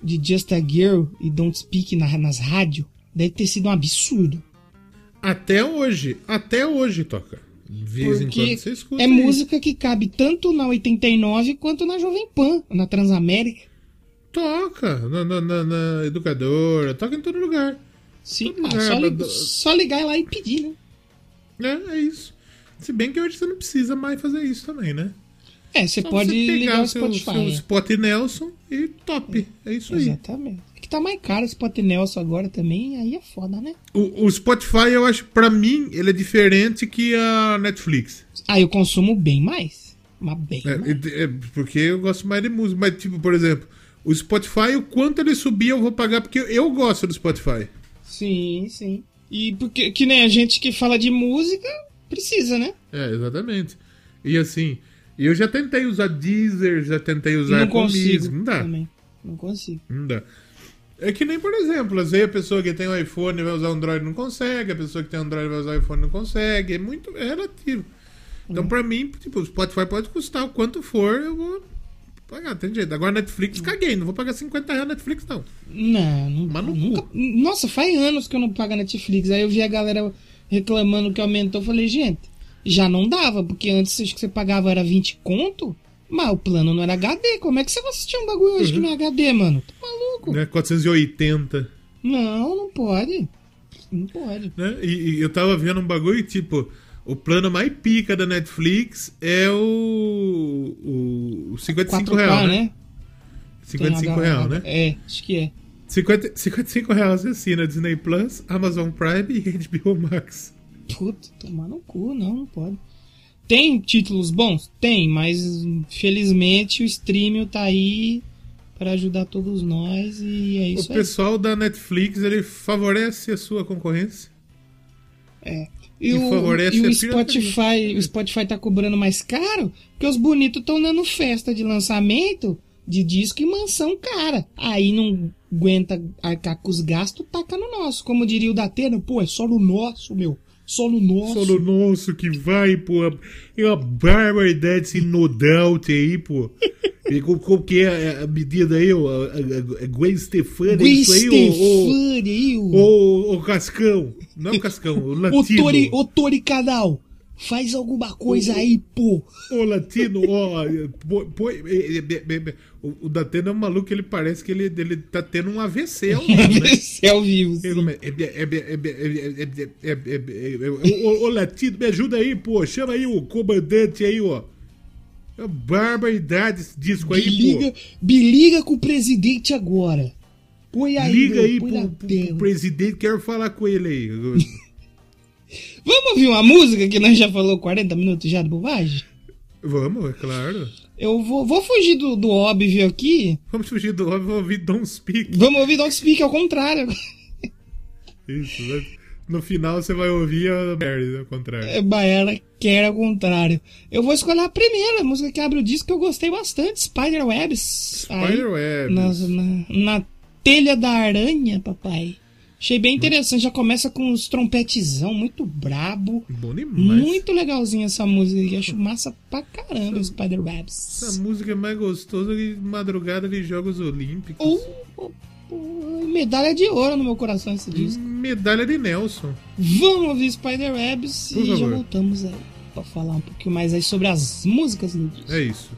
de Just a Girl e Don't Speak na- nas rádios, deve ter sido um absurdo. Até hoje. Até hoje toca. Vez em Porque quando você escuta. é isso. música que cabe tanto na 89 quanto na Jovem Pan, na Transamérica. Toca. Na, na, na- na educadora. Toca em todo lugar. Sim, Todo lugar, só, li- só ligar lá e pedir, né? É, é isso. Se bem que hoje você não precisa mais fazer isso também, né? É, você Só pode você ligar o seu, Spotify. seu é. Spot Nelson e top. É isso aí. Exatamente. É que tá mais caro o Spot Nelson agora também, aí é foda, né? O, o Spotify, eu acho, pra mim, ele é diferente que a Netflix. Aí eu consumo bem mais. Mas bem É, mais. é, porque eu gosto mais de música. Mas, tipo, por exemplo, o Spotify, o quanto ele subir, eu vou pagar, porque eu gosto do Spotify. Sim, sim. E porque que nem a gente que fala de música, precisa, né? É, exatamente. E assim, eu já tentei usar Deezer, já tentei usar não consigo. Music. Não dá. Também. Não consigo. Não dá. É que nem, por exemplo, às vezes a pessoa que tem um iPhone vai usar Android não consegue, a pessoa que tem Android vai usar iPhone não consegue. É muito é relativo. Então, Hum. pra mim, tipo, o Spotify pode custar o quanto for, eu vou pagar, tem jeito. Agora, Netflix, caguei, não vou pagar 50 reais na Netflix, não. Não, não Mas no nunca. Nossa, faz anos que eu não pago a Netflix. Aí eu vi a galera reclamando que aumentou. Eu falei, gente, já não dava, porque antes acho que você pagava era 20 conto, mas o plano não era HD. Como é que você vai assistir um bagulho hoje que não é HD, mano? Tá maluco? Né? 480. Não, não pode. Não pode. né? E, e eu tava vendo um bagulho tipo, o plano mais pica da Netflix é o, o, o 55 4K, reais, né? né? 55 Tem reais, H- né? É, acho que é. 50, 55 reais você assina Disney Plus, Amazon Prime e *laughs* HBO Max. Puta, tomar no cu, não, não pode. Tem títulos bons? Tem, mas felizmente o streaming tá aí para ajudar todos nós e é O isso aí. pessoal da Netflix, ele favorece a sua concorrência. E, e o, e o Spotify, o Spotify tá cobrando mais caro porque os bonitos estão dando festa de lançamento de disco e mansão cara. Aí não aguenta arcar com os gastos, taca no nosso. Como diria o Datena, pô, é só no nosso, meu. Só no nosso. Só no nosso que vai, pô. É uma barbaridade esse nodout aí, pô. *laughs* E Qual, qual que é a medida aí, ó? A, a- a Gwen Stefani, Gwen isso aí, ô, ô, Stefani aí, o... ô, ô Cascão. Não é o Cascão, o *laughs* Ô, Latino. Tori, ô Tori Canal, Faz alguma coisa o, aí, pô. Ô, Latino, ó. Pô, pô, o Datena é um maluco, ele parece que ele, ele tá tendo um AVC ao vivo. AVC ao vivo. Ô, Latino, me ajuda aí, pô. Chama aí o comandante aí, ó. É barbaridade esse disco aí, biliga, pô. liga com o presidente agora. Põe aí, Liga aí pro, pro, pro presidente, quero falar com ele aí. Vamos ouvir uma música que nós já falou 40 minutos já de bobagem? Vamos, é claro. Eu vou, vou fugir do, do óbvio aqui. Vamos fugir do óbvio, vamos ouvir Don't Speak. Vamos ouvir Don't Speak ao contrário. Isso, né? No final você vai ouvir a Mary, ao contrário. É, quer ao contrário. Eu vou escolher a primeira, a música que abre o disco que eu gostei bastante, Spiderwebs. Aí, Spiderwebs. Na, na, na telha da aranha, papai. Achei bem interessante, já começa com uns trompetezão muito brabo. Bom demais. Muito legalzinha essa música acho massa pra caramba, Spiderwebs. Essa música é mais gostosa que madrugada de Jogos Olímpicos. Oh, oh, oh, medalha de ouro no meu coração esse disco. Medalha de Nelson. Vamos ouvir Spiderwebs Por e já favor. voltamos aí pra falar um pouquinho mais aí sobre as músicas do disco. É isso.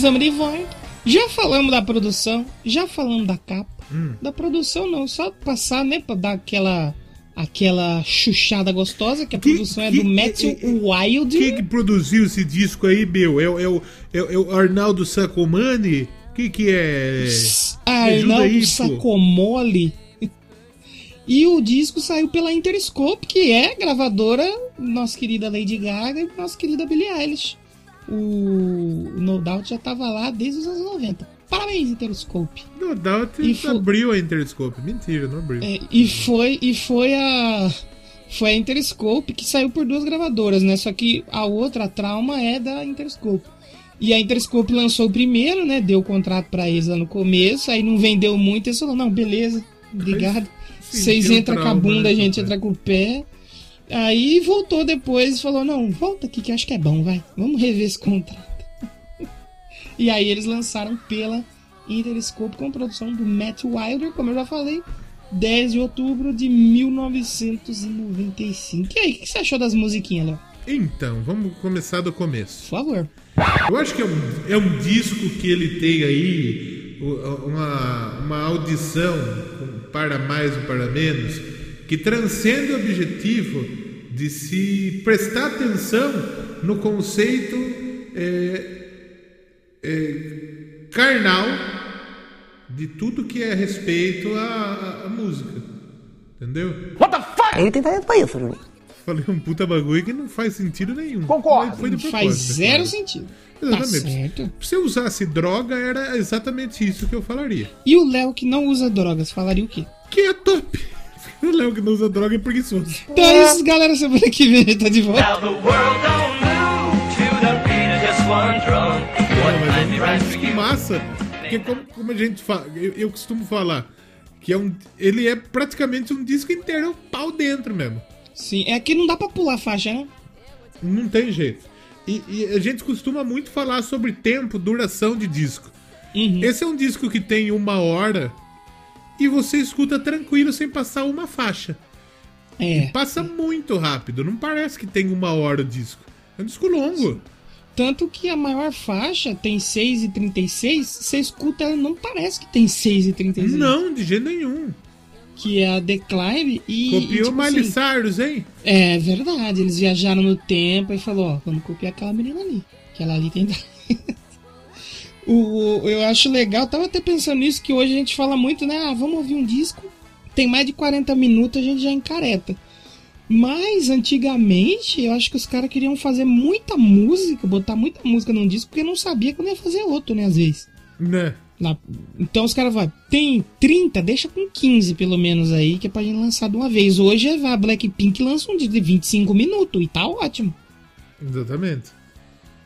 Estamos de volta. Já falamos da produção, já falamos da capa. Da produção não, só passar, né, pra dar aquela aquela chuchada gostosa, que a Que- produção é que- do Matthew é- é- Wild. Quem que produziu esse disco aí, meu? É, o- é, é, é o Arnaldo Sacomani? Que que é? Arnaldo aí, pô. Sacomole. E o disco saiu pela Interscope, que é gravadora nossa querida Lady Gaga e nossa querida Billie Eilish. O, No Doubt já tava lá desde os anos 90. Parabéns, Interscope. No Doubt E abriu a Interscope. Mentira, não abriu. É, e foi e foi a foi a Interscope que saiu por duas gravadoras, né? Só que a outra, a Trauma, é da Interscope. E a Interscope lançou o primeiro, né? Deu o contrato pra eles lá no começo, aí não vendeu muito, eles falaram, não, beleza, obrigado. Vocês entram com a bunda, a né, gente entra com o pé. Aí voltou depois e falou, não, volta aqui que eu acho que é bom, vai. Vamos rever esse contrato. *laughs* e aí eles lançaram pela Interscope com produção do Matt Wilder, como eu já falei, 10 de outubro de 1995. E aí, o que você achou das musiquinhas, Léo? Então, vamos começar do começo. Por favor. Eu acho que é um, é um disco que ele tem aí uma, uma audição, para mais ou para menos, que transcende o objetivo de se prestar atenção no conceito é, é, carnal de tudo que é respeito à, à- música. Entendeu? Ele tem talento pra isso, Juninho. Falei um puta bagulho que não faz sentido nenhum. Concordo. Foi de Faz propósito, zero cara. sentido. Tá Exatamente. certo. Se eu usasse droga, era exatamente isso que eu falaria. E o Léo que não usa drogas, falaria o quê? Que é top. O Léo que não usa droga é preguiçoso. Então é isso, galera. Semana que vem a gente tá de volta. Now the world don't move to the beat of just one drum. One Não, mas time é you rise disco for you. massa. Porque como, como a gente fala, eu, eu costumo falar que é um, ele é praticamente um disco inteiro, é um pau dentro mesmo. Sim, é que não dá pra pular a faixa, né? Não tem jeito. E, e a gente costuma muito falar sobre tempo, duração de disco. Uhum. Esse é um disco que tem uma hora e você escuta tranquilo sem passar uma faixa. É. Passa muito rápido, não parece que tem uma hora o disco. É um disco longo. Tanto que a maior faixa tem 6,36. Você escuta, ela não parece que tem 6,36. Não, de jeito nenhum. Que é a Decline e. e, Copiou tipo Miley assim, Cyrus, hein? É verdade, eles viajaram no tempo e falou, ó, vamos copiar aquela menina ali. Aquela ali tem. O, eu acho legal, tava até pensando nisso, que hoje a gente fala muito, né? Ah, vamos ouvir um disco. Tem mais de 40 minutos, a gente já encareta. Mas antigamente, eu acho que os caras queriam fazer muita música, botar muita música num disco, porque não sabia quando ia fazer outro, né? Às vezes. Né? Lá- Então os caras vão, tem 30, deixa com 15 pelo menos aí, que é pra gente lançar de uma vez. Hoje é a Blackpink lança um disco de 25 minutos e tá ótimo. Exatamente.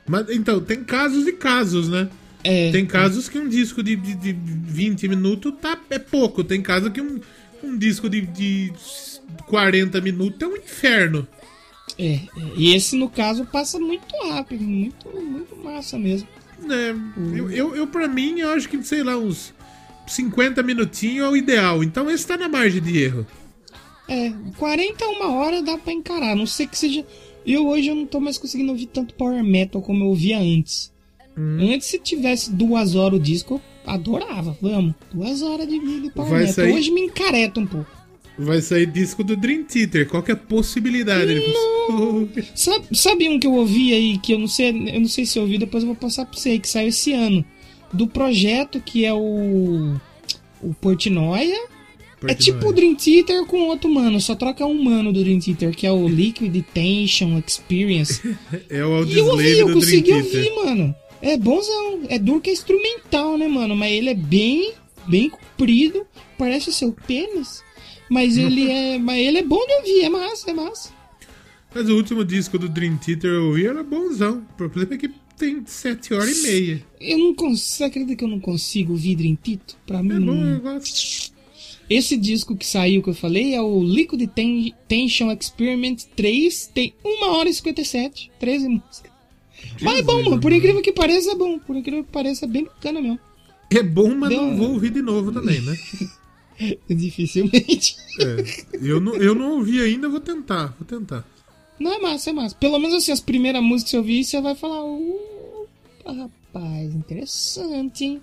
Mas então, tem casos e casos, né? É, Tem casos que um disco de, de, de 20 minutos tá, é pouco. Tem casos que um, um disco de, de 40 minutos é um inferno. é, é. E esse, no caso, passa muito rápido, muito, muito massa mesmo. né? Eu, eu, eu, pra mim, eu acho que, sei lá, uns 50 minutinhos é o ideal. Então esse tá na margem de erro. É, 40 a uma hora dá pra encarar, não sei que seja. Eu hoje eu não tô mais conseguindo ouvir tanto power metal como eu ouvia antes. Hum. Antes, se tivesse duas horas o disco, eu adorava. Vamos, duas horas de, Vai metal. sair- Hoje me encareta um pouco. Vai sair disco do Dream Theater. Qual que é a possibilidade? Falou, *laughs* Sabe, sabe um que eu ouvi aí, que eu não sei, eu não sei se eu ouvi, depois eu vou passar pra você aí, que saiu esse ano. Do projeto que é o. O Portnoia. É tipo o Dream Theater com outro mano, só troca um mano do Dream Theater, que é o *laughs* Liquid Tension Experience. É o E eu ouvi, eu consegui ouvir, mano. É bonzão. É duro que é instrumental, né, mano? Mas ele é bem, bem comprido. Parece o seu pênis. Mas ele *laughs* é. Mas ele é bom de ouvir, é massa, é massa. Mas o último disco do Dream Theater eu ouvi era bonzão. O problema é que tem sete horas e meia. Eu não consigo. Você acredita que eu não consigo vidro em Tito? Pra mim, É bom, não- eu gosto. Esse disco que saiu, que eu falei, é o Liquid Ten- Tension Experiment 3. Tem 1 hora e 57. 13 músicas. Mas é bom, mano. Por incrível que pareça, é bom. Por incrível que pareça, é bem bacana mesmo. É bom, mas Deu não vou ouvir de novo também, né? *laughs* Dificilmente. É, eu, não, eu não ouvi ainda, vou tentar, vou tentar. Não, é massa, é massa. Pelo menos assim, as primeiras músicas que eu vi, você vai falar. Uh, rapaz, interessante, hein?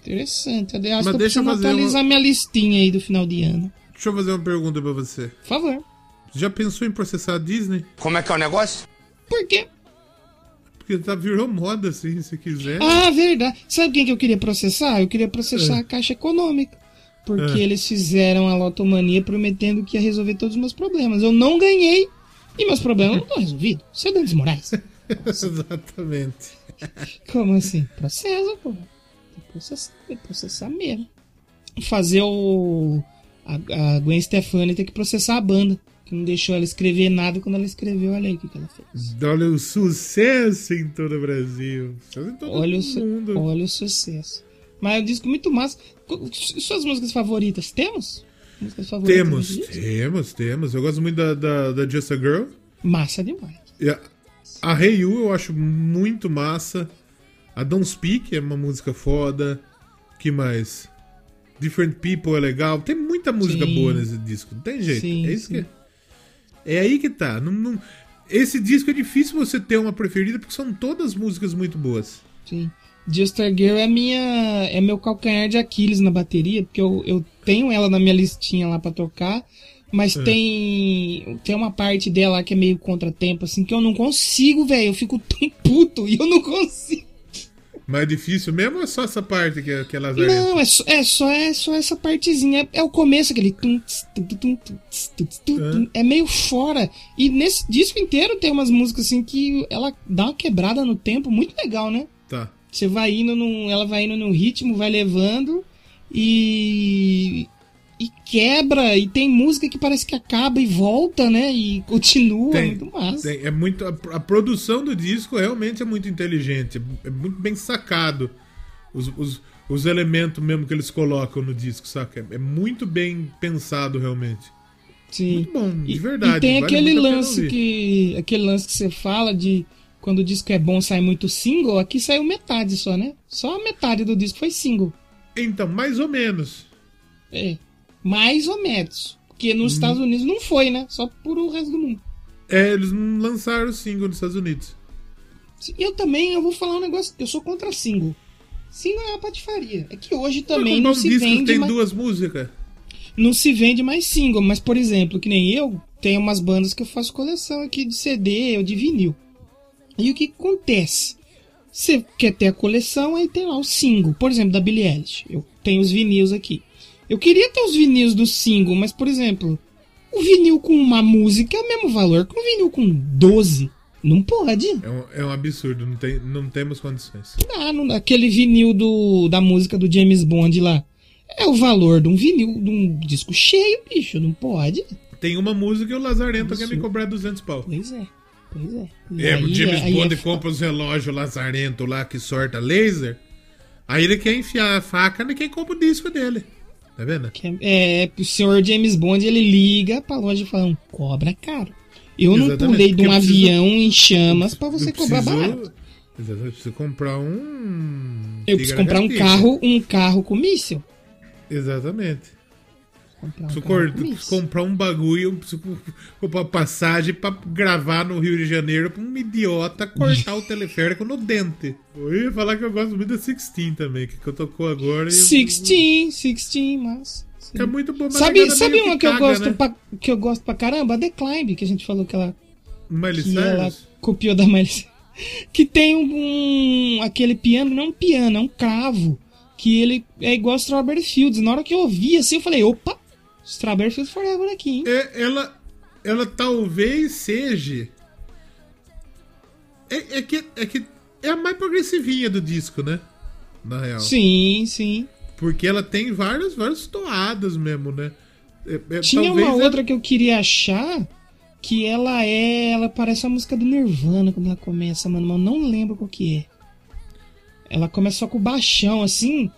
Interessante. Eu acho Mas deixa eu preciso fazer atualizar minha listinha aí do final de ano. Deixa eu fazer uma pergunta pra você. Por favor. Já pensou em processar a Disney? Como é que é o negócio? Por quê? Porque tá, virou moda, assim, se quiser. Ah, verdade. Sabe quem que eu queria processar? Eu queria processar É. a Caixa Econômica. Porque É. eles fizeram a lotomania prometendo que ia resolver todos os meus problemas. Eu não ganhei e meus problemas não estão resolvidos. Isso é Dantes Moraes. *laughs* Exatamente. Como assim? Processa, pô. Tem que processar, tem processar mesmo. Fazer o. A, a Gwen Stefani ter que processar a banda. Que não deixou ela escrever nada quando ela escreveu. Olha aí o que, que ela fez. Olha o sucesso em todo o Brasil. Em todo Olha o, mundo. olha o sucesso. Mas é um disco muito massa. Suas músicas favoritas? Temos? Músicas favoritas Temos, temos, temos. Eu gosto muito da, da, da Just a Girl. Massa demais. A, a Hey You eu acho muito massa. A Don't Speak é uma música foda. que mais? Different People é legal. Tem muita música Sim. boa nesse disco. Não tem jeito. Sim, é isso sim. que. É aí que tá. Não, não- Esse disco é difícil você ter uma preferida porque são todas músicas muito boas. Sim. A Girl é minha. é meu calcanhar de Aquiles na bateria, porque eu, eu tenho ela na minha listinha lá pra tocar, mas É. tem. Tem uma parte dela que é meio contratempo, assim, que eu não consigo, velho. Eu fico tão *laughs* puto e eu não consigo. Mas é difícil mesmo ou é só essa parte que que é lazarenta? Não, é só, é só, é só essa partezinha. É, é o começo, aquele. tum, tum, tum. É meio fora. E nesse disco inteiro tem umas músicas assim que ela dá uma quebrada no tempo muito legal, né? Tá. Você vai indo num. Ela vai indo num ritmo, vai levando e. E quebra, e tem música que parece que acaba e volta, né? E continua, Tem, muito massa. tem- é muito a, a produção do disco realmente é muito inteligente, é muito bem sacado os, os, os elementos mesmo que eles colocam no disco, saca? É, é muito bem pensado realmente. Sim. Muito bom, de E- verdade. E tem vale aquele lance que. Aquele lance que você fala de quando o disco é bom sai muito single, aqui saiu metade só, né? Só a metade do disco foi single. Então, mais ou menos. É. Mais ou menos. Porque nos Uhum. Estados Unidos não foi, né? Só por o resto do mundo. É, eles não lançaram o single nos Estados Unidos. Eu também, eu vou falar um negócio. Eu sou contra single. Single é uma patifaria. É que hoje também não se vende tem mais. duas músicas. Não se vende mais single. Mas, por exemplo, que nem eu, tem umas bandas que eu faço coleção aqui de CD ou de vinil. E o que acontece? Você quer ter a coleção, aí tem lá o single. Por exemplo, da Billie Eilish. Eu tenho os vinis aqui. Eu queria ter os vinis do single, mas, por exemplo, o vinil com uma música é o mesmo valor que um vinil com 12. Não pode. É um, é um absurdo, não, tem, não temos condições. Ah, não, aquele vinil do, da música do James Bond lá. É o valor de um vinil, de um disco cheio, bicho. Não pode. Tem uma música e o Lazarento quer me cobrar 200 pau. Pois é. Pois é. E É, aí- o James aí Bond é compra os relógios lazarento lá que sorta laser. Aí ele quer enfiar a faca em quem compra o disco dele. Tá vendo? é, é, o senhor James Bond ele liga pra loja e fala: "Um cobra caro. Eu não Exatamente, pulei de um preciso- avião em chamas pra você cobrar preciso- barato. Exatamente, eu preciso comprar um. Eu preciso comprar um carro, um carro com míssil. Exatamente. Comprar um Preciso cor- comprar um bagulho, eu preciso comprar passagem pra gravar no Rio de Janeiro pra um idiota cortar o *laughs* teleférico no dente. Eu ia falar que eu gosto muito da Sixteen também, que, eu tocou agora. eu- 16, 16, mas. sim. É muito bom, mas Sabe, sabe uma que eu caga, gosto né? pra, que eu gosto pra caramba? A The Climb, que a gente falou que ela Miley que ela copiou da Miley. *laughs* Que tem um, um- aquele piano, não um piano, é um cravo. Que ele é igual a Strawberry Fields. Na hora que eu ouvi assim, eu falei, opa, Strawberry Fields Forever aqui, hein? É, ela, ela talvez seja. É, é que, é que é a mais progressivinha do disco, né? Na real. Sim, sim. Porque ela tem várias, várias toadas mesmo, né? É- é- Tinha uma ela- outra que eu queria achar, que ela é. Ela parece a música do Nirvana quando ela começa, mano, mas eu não lembro qual que é. Ela começa só com o baixão, assim.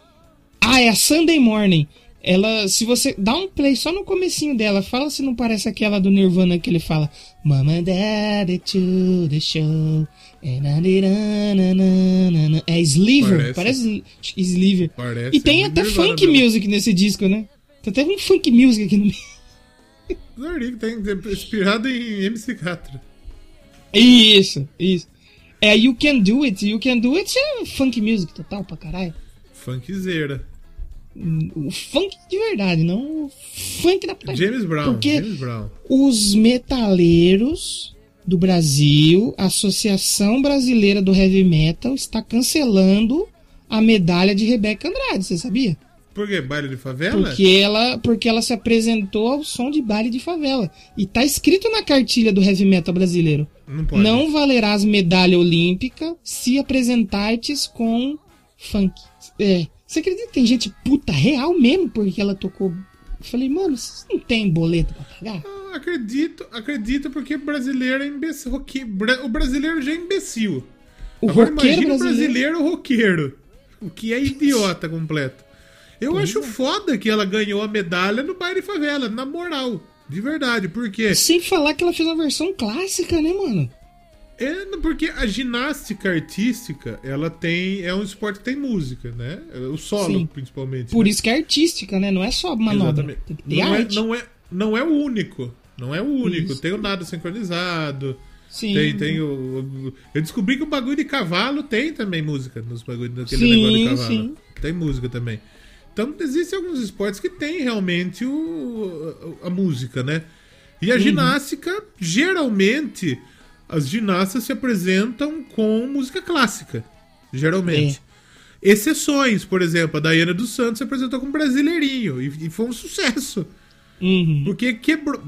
Ah, é a Sunday Morning. Ela, se você dá um play só no comecinho dela, fala se não parece aquela do Nirvana que ele fala Mama and Daddy to the show. and I did na, na, na, na, na." É Sliver, Parece. parece, Sliver. Parece E tem muito até Nirvana funk mesmo. music nesse disco, né? Tem até um funk music aqui no meio. Tem tem- inspirado em MC Catra. Isso, isso. É You Can Do It. You Can Do It é funk music total pra caralho. Funkzeira. O funk de verdade, não o funk da. James Brown. Porque James Brown. os metaleiros do Brasil, a Associação Brasileira do Heavy Metal, está cancelando a medalha de Rebeca Andrade, você sabia? Por quê? Baile de favela? Porque ela, porque ela se apresentou ao som de baile de favela. E tá escrito na cartilha do heavy metal brasileiro. Não pode. Não valerás medalha olímpica se apresentartes com funk. É. Você acredita que tem gente puta real mesmo porque ela tocou? Eu falei, mano, vocês não tem boleto pra pagar? Ah, Acredito, acredito porque brasileiro é imbecil. roque- O brasileiro já é imbecil. O Agora imagina o brasileiro. roqueiro. O que é idiota completo. Eu acho foda que ela ganhou a medalha no baile favela, na moral. De verdade, porque Sem falar que ela fez uma versão clássica, né, mano? É porque a ginástica artística, ela tem é um esporte que tem música, né? O solo Sim. principalmente. Por né? isso que é artística, né? Não é só manobra. Não é, arte. não, é, não é o único. Não é o único. Isso. Tem o nado sincronizado. Sim. Tem, tem o, Eu descobri que o bagulho de cavalo tem também música nos bagulhos daquele Sim, negócio de cavalo. sim. Tem música também. Então existem alguns esportes que tem realmente o, a, a música, né? E Uhum. a ginástica, geralmente, as ginastas se apresentam com música clássica. Geralmente. É. Exceções, por exemplo, a Daiane dos Santos se apresentou com Brasileirinho e, e foi um sucesso. Uhum. Porque quebrou.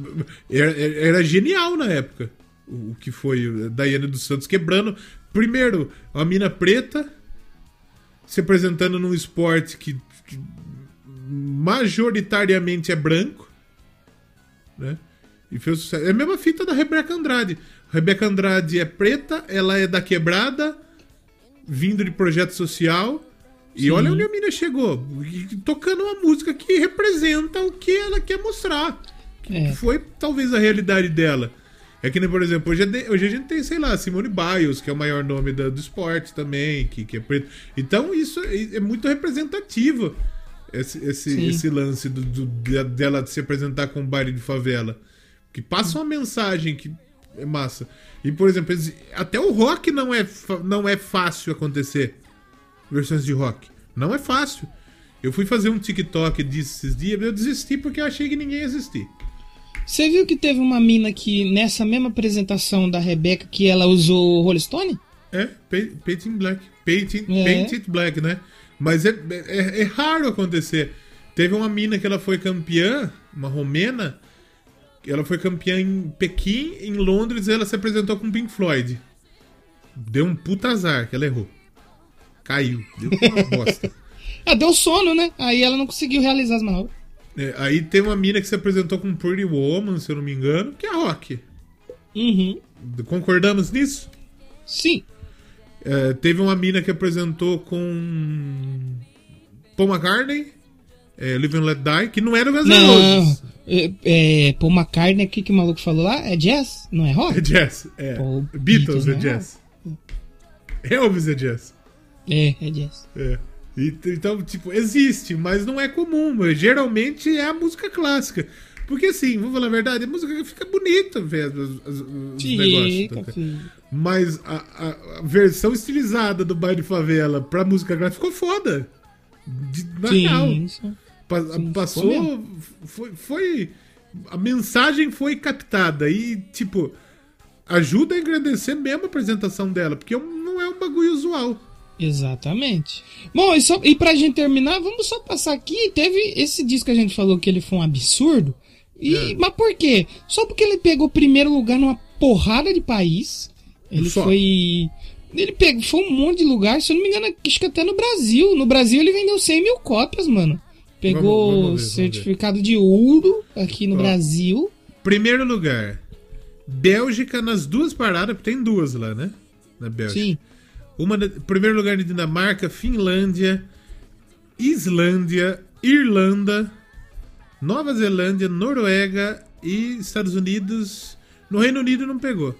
Era, era genial na época. O o que foi a Daiane dos Santos quebrando. Primeiro, a mina preta se apresentando num esporte que, que majoritariamente é branco. Né? E fez sucesso. É a mesma fita da Rebeca Andrade. Rebeca Andrade é preta, ela é da quebrada, vindo de projeto social. E olha onde a mina chegou. Tocando uma música que representa o que ela quer mostrar. Que É. foi talvez a realidade dela. É que por exemplo, hoje, é hoje a gente tem, sei lá, Simone Biles, que é o maior nome da- do esporte também, que, que é preto. Então isso é, é muito representativo, esse, esse, Sim. esse lance do, do- de- dela se apresentar com um baile de favela. Que passa uma mensagem que é massa. E, por exemplo, até o rock não é, não é fácil acontecer. Versões de rock. Não é fácil. Eu fui fazer um TikTok disso esses dias, eu desisti porque eu achei que ninguém ia assistir. Você viu que teve uma mina que, nessa mesma apresentação da Rebeca, que ela usou Rolling Stone? É, pa- Painting Black. Painting, É. Paint It Black, né? Mas é, é, é raro acontecer. Teve uma mina que ela foi campeã, uma romena, ela foi campeã em Pequim, em Londres, e ela se apresentou com Pink Floyd. Deu um puta azar que ela errou. Caiu. Deu uma bosta. *laughs* Ah, deu sono, né? Aí ela não conseguiu realizar as manobras. É, aí tem uma mina que se apresentou com Pretty Woman, se eu não me engano, que é rock. Uhum. Concordamos nisso? Sim. É, teve uma mina que apresentou com Paul McCartney, é, Live and Let Die, que não era o Guns N'. Roses. É, é, Paul McCartney, o que, que o maluco falou lá? É jazz? Não é rock? É jazz. É. Paul Beatles Beatles, é né? jazz. Elvis é jazz. É, é jazz. É. E- então, tipo, existe, mas não é comum. mas Geralmente é a música clássica. Porque assim, vamos falar a verdade, a música fica bonita ver os, os- os negócios. Fica, tá? filho. Mas a, a- versão estilizada do baile de favela pra música clássica ficou foda. De, na real. Sim, sim. Sim, passou. Foi, foi. A mensagem foi captada. E, tipo, ajuda a engrandecer mesmo a apresentação dela. Porque não é um bagulho usual. Exatamente. Bom, e, só, e pra gente terminar, vamos só passar aqui. Teve esse disco que a gente falou que ele foi um absurdo. E, É. Mas por quê? Só porque ele pegou primeiro lugar numa porrada de país. Ele Só. foi. Ele pegou, foi um monte de lugar, se eu não me engano, acho que até no Brasil. No Brasil ele vendeu 100 mil cópias, mano. Pegou Vamos- vamos ver, certificado de ouro aqui no Ó. Brasil. Primeiro lugar. Bélgica nas duas paradas, porque tem duas lá, né? Na Bélgica. Sim. Uma primeiro lugar de Dinamarca, Finlândia, Islândia, Irlanda, Nova Zelândia, Noruega e Estados Unidos. No Reino Unido não pegou.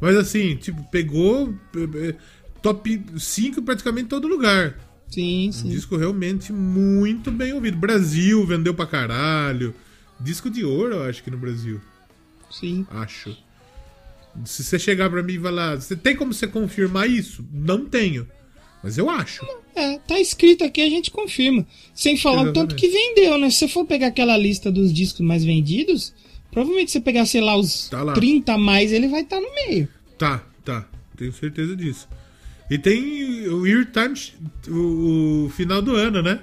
Mas assim, tipo, pegou eh, eh, top 5 praticamente em todo lugar. Sim, Um sim. disco realmente muito bem ouvido. Brasil vendeu pra caralho. Disco de ouro, eu acho que no Brasil. Sim. Acho. Se você chegar pra mim e falar, você tem como você confirmar isso? Não tenho. Mas eu acho. É, tá escrito aqui, a gente confirma. Sem falar o tanto Exatamente. que vendeu, né? Se você for pegar aquela lista dos discos mais vendidos, provavelmente se você pegar, sei lá, os Tá lá. 30 a mais, ele vai estar no meio. Tá, tá. Tenho certeza disso. E tem o Year Times, o, o final do ano, né?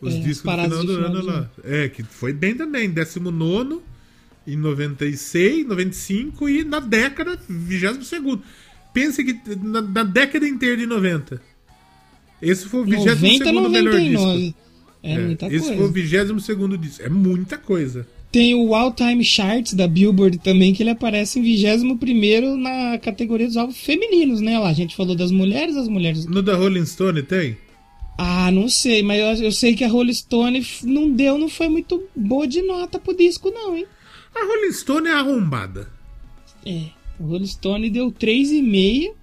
Os É, discos do final do final ano do lá. É, que foi bem também. 19 em 96, 95 e na década, 22. Pense que na, na década inteira de 90. Esse foi o 22 90, melhor 99. disco. É, muita esse coisa. foi o 22 disco. É muita coisa. Tem o All Time Charts da Billboard também, que ele aparece em 21 na categoria dos álbuns femininos, né? Lá, a gente falou das mulheres, as mulheres. No da Rolling Stone tem? Ah, não sei, mas eu, eu sei que a Rolling Stone não deu, não foi muito boa de nota pro disco, não, hein? A Rolling Stone é arrombada. É, a Rolling Stone deu 3,5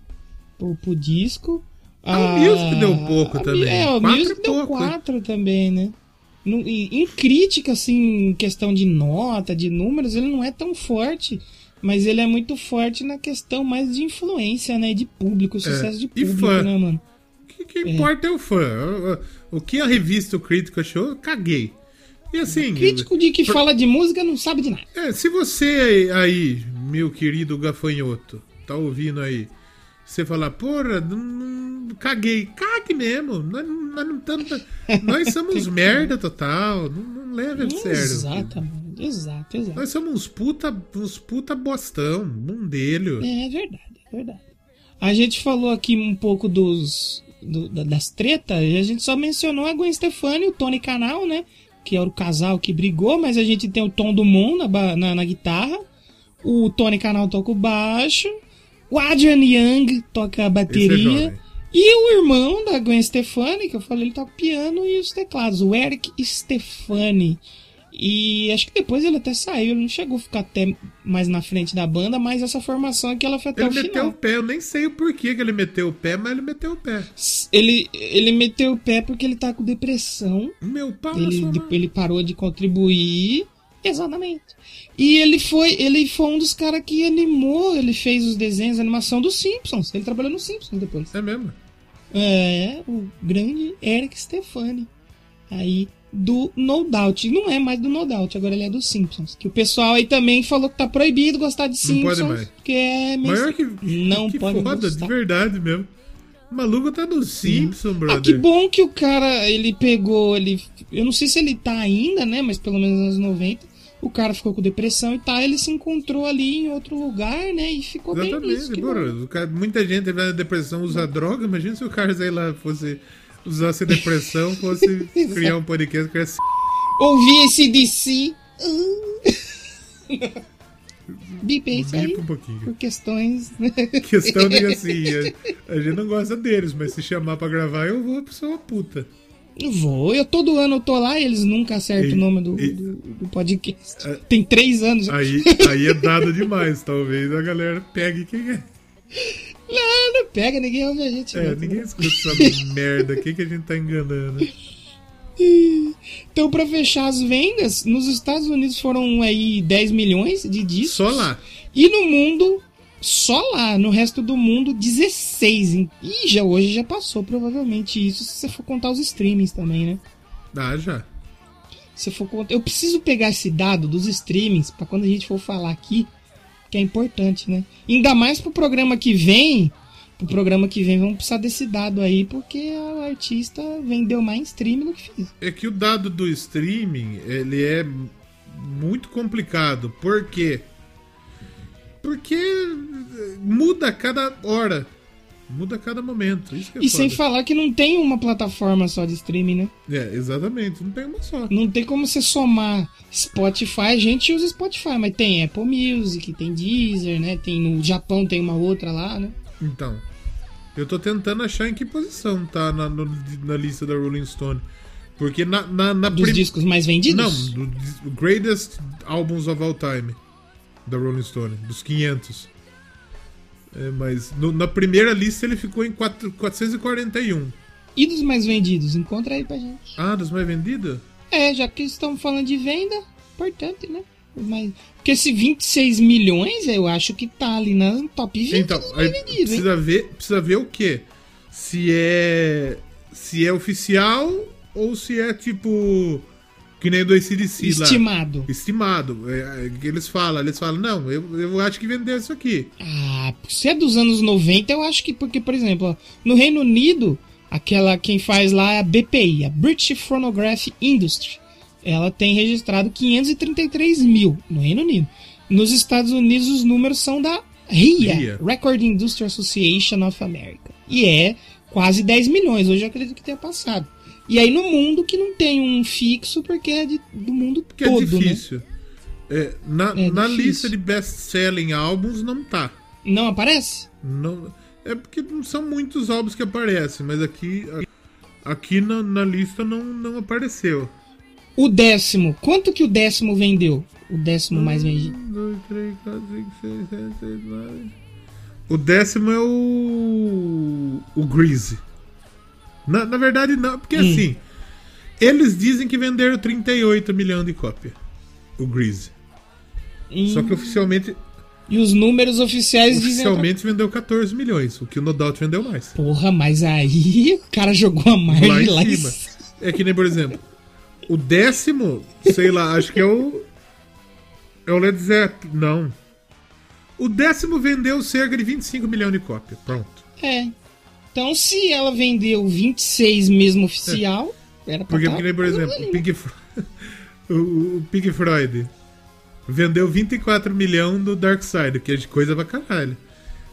pro, pro disco. Ah, o Music deu pouco a- também. É, o Music deu pouco, 4 também, né? Em, em crítica, assim, em questão de nota, de números, ele não é tão forte. Mas ele é muito forte na questão mais de influência, né? De público, sucesso de É, e público, fã. né, mano? O que, que importa é o fã. O, o- o que a revista o Crítico achou, eu caguei. E assim. Crítico de que por- fala de música não sabe de nada. É, se você aí, meu querido gafanhoto, tá ouvindo aí, você falar, porra, não- caguei. Cague mesmo. Nós, nós não estamos. Nós somos *laughs* merda total. Não, não leva a sério. Exatamente, exato, exato. Nós somos uns puta, uns puta bostão, bundelho. É verdade, é verdade. A gente falou aqui um pouco dos do- da- das tretas, e a gente só mencionou a Gwen Stefani e o Tony Canal, né? Que era o casal que brigou, mas a gente tem o Tom Dumont na, ba- na, na guitarra, o Tony Canal toca o baixo, o Adrian Young toca a é bateria. E o irmão da Gwen Stefani, que eu falei, ele toca o piano e os teclados, o Eric Stefani. E acho que depois ele até saiu, ele não chegou a ficar até mais na frente da banda, mas essa formação aqui ela foi até Ele o meteu final. o pé, eu nem sei o porquê que ele meteu o pé, mas ele meteu o pé. Ele, ele meteu o pé porque ele tá com depressão. Meu pau Ele, ele parou de contribuir. Exatamente. E ele foi, ele foi um dos caras que animou, ele fez os desenhos, a animação dos Simpsons. Ele trabalhou nos Simpsons depois. É mesmo? É, o grande Eric Stefani. Aí, do No Doubt. Não é mais do No Doubt, agora ele é dos Simpsons. Que o pessoal aí também falou que tá proibido gostar de Não pode Simpsons. mais. Porque é meio... Maior que, Não que pode foda, gostar. de verdade mesmo. O maluco tá no Simpson, Ah, brother. que bom que o cara, ele pegou, ele... Eu não sei se ele tá ainda, né? Mas pelo menos nos anos 90, o cara ficou com depressão e tal. Ele se encontrou ali em outro lugar, né? E ficou bem nisso. Exatamente, porra, cara- muita gente vai na depressão usa droga. Imagina se o cara sei lá fosse usasse depressão, *laughs* fosse criar um podcast que era assim. Ouvi esse DC. *laughs* Bipei isso aí. Um pouquinho. Por questões... né? *laughs* Questão de assim, a, a gente não gosta deles, mas se chamar pra gravar, eu vou pra uma puta. Eu Vou, eu todo ano eu tô lá e eles nunca acertam E- o nome do, e- do, do podcast. Tem três anos. Aí, aí é dado demais, talvez a galera pegue quem é. Não, não pega, ninguém ouve a gente. É, não. ninguém escuta essa *laughs* merda. Quem que a gente tá enganando? Então, pra fechar as vendas, nos Estados Unidos foram aí 10 milhões de discos. Só lá. E no mundo, só lá, no resto do mundo, 16. hein? E já hoje já passou provavelmente isso, se você for contar os streamings também, né? Ah, já. Se for contar, eu preciso pegar esse dado dos streamings pra quando a gente for falar aqui, que é importante, né? Ainda mais pro programa que vem, pro programa que vem vamos precisar desse dado aí, porque o artista vendeu mais stream do que fez. É que o dado do streaming, ele é muito complicado. Por quê? Porque muda a cada hora. Muda a cada momento. Isso que é E sem foda. falar que não tem uma plataforma só de streaming, né? É, exatamente. Não tem uma só. Não tem como você somar Spotify. A gente usa Spotify, mas tem Apple Music, tem Deezer, né? Tem no Japão tem uma outra lá, né? Então, eu tô tentando achar em que posição tá na, no- na lista da Rolling Stone. Porque na, na, na Dos prim- discos mais vendidos? Não, do Greatest Albums of All Time da Rolling Stone, dos 500. É, mas no- na primeira lista ele ficou em 4, 441. E dos mais vendidos? Encontra aí pra gente. Ah, dos mais vendidos? É, já que estamos falando de venda, importante, né? Mas, porque esse 26 milhões, eu acho que tá ali na top 20 Então, aí vendidos, hein? precisa ver, precisa ver o quê? Se é se é oficial ou se é tipo que nem do ACDC lá. Estimado. Estimado. É, é, que eles falam, eles falam, não, eu, eu acho que vendeu isso aqui. Ah, se é dos anos 90, eu acho que, porque, por exemplo, no Reino Unido, aquela quem faz lá é a BPI, a British Phonograph Industry. Ela tem registrado 533 mil no Reino Unido. Nos Estados Unidos, os números são da RIA, RIA. Record Industry Association of America. E é quase 10 milhões. Hoje eu acredito que tenha passado. E aí no mundo que não tem um fixo, porque é de- do mundo Que é todo, né? difícil. É, na É na difícil. lista de best-selling álbuns não tá. Não aparece? Não, é porque não são muitos álbuns que aparecem, mas aqui, aqui na, na lista não, não apareceu. O décimo, quanto que o décimo vendeu? O décimo mais vendido. Um, dois, três, quatro, cinco, seis, sete, seis, nove. O décimo é o. O Greasy. Na, na verdade, não, porque Hum. assim. Eles dizem que venderam 38 milhões de cópias. O Greasy. Só que oficialmente, E os números oficiais dizem. outra- oficialmente vendeu 14 milhões. O que o No Doubt vendeu mais. Porra, mas aí *laughs* o cara jogou a margem Lá lá, em em cima. cima. É que nem, por exemplo, o décimo, sei lá, acho que é o. É o Led Zeppelin. Não. O décimo vendeu cerca de 25 milhões de cópias. Pronto. É. Então, se ela vendeu 26 mesmo oficial, era pra Porque, que nem, por exemplo, o Pink, *laughs* o, o Pink Floyd vendeu 24 milhões do Dark Side, que é de coisa pra caralho.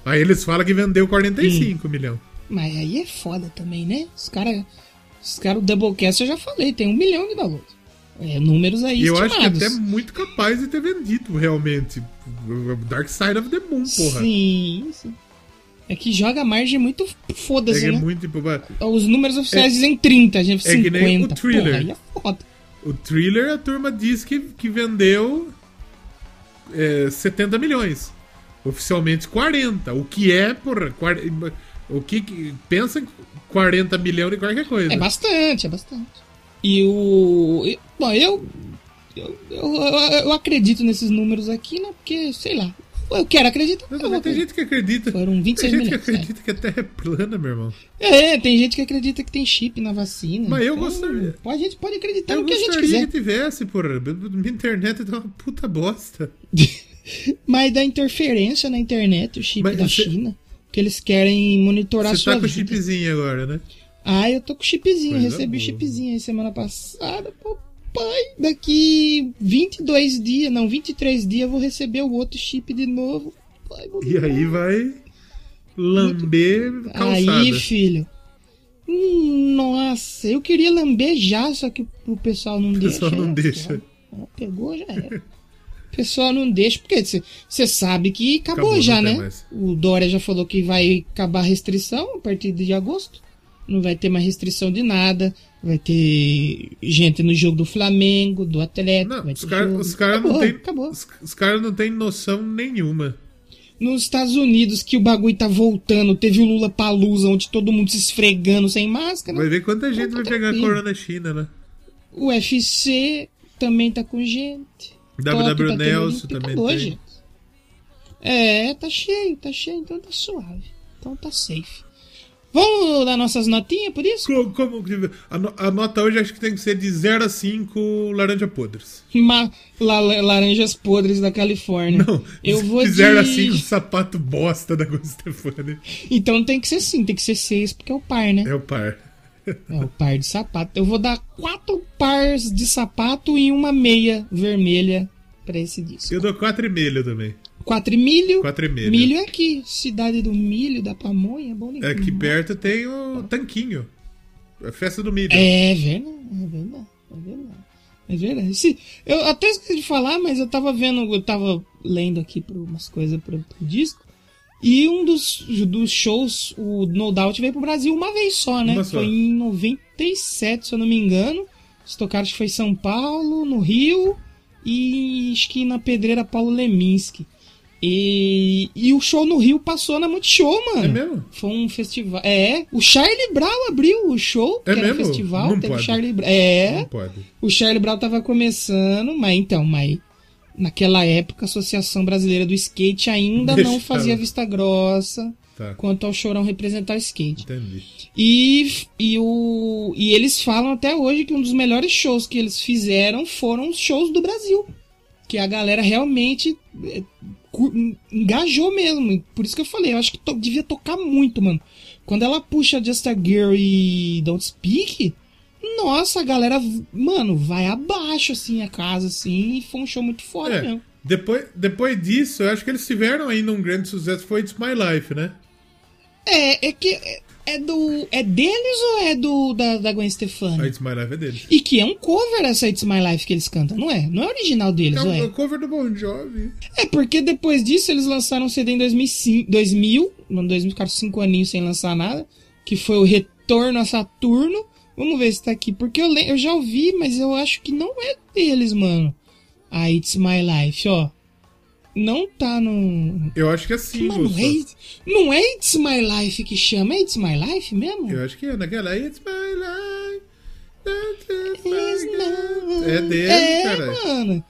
Aí eles falam que vendeu 45 milhões. Mas aí é foda também, né? Os caras. Os caras, o Doublecast eu já falei, tem um milhão de downloads. É, números aí eu acho que estimados. até muito capaz de ter vendido, realmente. Dark Side of the Moon, porra. Sim, sim. É que joga a margem muito É foda-se, que é né? muito tipo. Os números oficiais dizem 30, a gente é que 50. nem o Thriller. Porra, é foda. O Thriller, a turma diz que, que vendeu é, 70 milhões. Oficialmente 40. O que é, porra, quar- o que, que- pensa em 40 milhões de qualquer coisa. É bastante, é bastante. E o. e- Bom, eu. Eu, eu, eu- eu acredito nesses números aqui, né? Porque, sei lá. Eu quero acreditar. Eu tem gente que acredita. Foram Tem 26 gente que acredita que a Terra é plana, meu irmão. É, tem gente que acredita que tem chip na vacina. Mas eu Então, gostaria- A gente pode acreditar Eu no que a gente gostaria quiser. que tivesse, porra. Minha internet tá uma puta bosta. *laughs* Mas dá interferência na internet, o chip Mas da China. Que eles querem monitorar a Você sua tá com o vida. chipzinho agora, né? Ah, eu tô com chipzinho, Coisa recebi boa. chipzinho aí semana passada. Papai, daqui 22 dias, não, 23 dias eu vou receber o outro chip de novo. Pai, E aí vai lamber calçada. Aí, filho. Nossa, eu queria lamber já, só que o pessoal não O deixa. pessoal não é, deixa. ó, Pegou, já era. O pessoal não deixa, porque você sabe que acabou, Acabou, já, né? mais. O Dória já falou que vai acabar a restrição a partir de agosto. Não vai ter mais restrição de nada. Vai ter gente no jogo do Flamengo, do Atlético. Não, vai os caras cara não têm. Acabou. Os, os caras não têm noção nenhuma. Nos Estados Unidos, que o bagulho tá voltando, teve o Lula Palusa, onde todo mundo se esfregando sem máscara. Vai ver quanta gente tá vai pegar tranquilo. corona na China, né? O UFC também tá com gente. WW tá Nelson também Acabou, tem. gente. É, tá cheio, tá cheio, então tá suave. Então tá safe. Vamos dar nossas notinhas por isso? Co- Como, que- a, a nota hoje acho que tem que ser de 0 a 5 laranja podres. Ma- la- la- laranjas podres da Califórnia. Não, eu vou de 0 a de... 5 sapato bosta da Stefani. Então tem que ser sim, tem que ser seis, porque é o par, né? É o par. É o par de sapato. Eu vou dar quatro pares de sapato e uma meia vermelha pra esse disco. Eu dou 4,5 também. Quatro e milho. Quatro e meio. Milho é aqui. Cidade do milho, da pamonha, é bom É, Aqui perto tem o Tanquinho. A festa do milho. É verdade, é verdade, é verdade. É verdade. Se, eu até esqueci de falar, mas eu tava vendo, eu tava lendo aqui umas coisas pro, pro disco. E um dos, dos shows, o No Doubt veio pro Brasil uma vez só, né? Só. Foi em 97, se eu não me engano. Eles tocaram, acho que foi em São Paulo, no Rio e acho que na Pedreira Paulo Leminski. E, e o show no Rio passou na Multishow, mano. É mesmo? Foi um festival. É, o Charlie Brown abriu o show, É que era um festival. Não teve pode. Charlie Brown. É, Não pode. o Charlie Brown tava começando, mas então, mas naquela época a Associação Brasileira do Skate ainda não Deixava. fazia vista grossa Tá. quanto ao Chorão representar o skate. Entendi. E, e, o, e eles falam até hoje que um dos melhores shows que eles fizeram foram os shows do Brasil. Que a galera realmente cu- engajou mesmo. Por isso que eu falei, eu acho que to- devia tocar muito, mano. Quando ela puxa Just a Girl e Don't Speak, nossa, a galera, mano, vai abaixo, assim, a casa, assim, e foi um show muito foda É, mesmo. depois, depois disso, eu acho que eles tiveram ainda um grande sucesso, foi It's My Life, né? É, é que é, é do. É deles ou é do da, da Gwen A Stefani? It's My Life é deles. E que é um cover essa It's My Life que eles cantam, não é? Não é original deles, É ou o, é? o cover do Bon Jovi. É, porque depois disso eles lançaram um CD em 2005, 2000, no 2000 ficaram cinco aninhos sem lançar nada, que foi o Retorno a Saturno. Vamos ver se tá aqui, porque eu, eu já ouvi, mas eu acho que não é deles, mano. A It's My Life, ó. Não tá no. Eu acho que é single Mano, é, não é It's My Life que chama, é It's My Life mesmo? Eu acho que é naquela It's My Life. It's. É dele, é, cara. mano.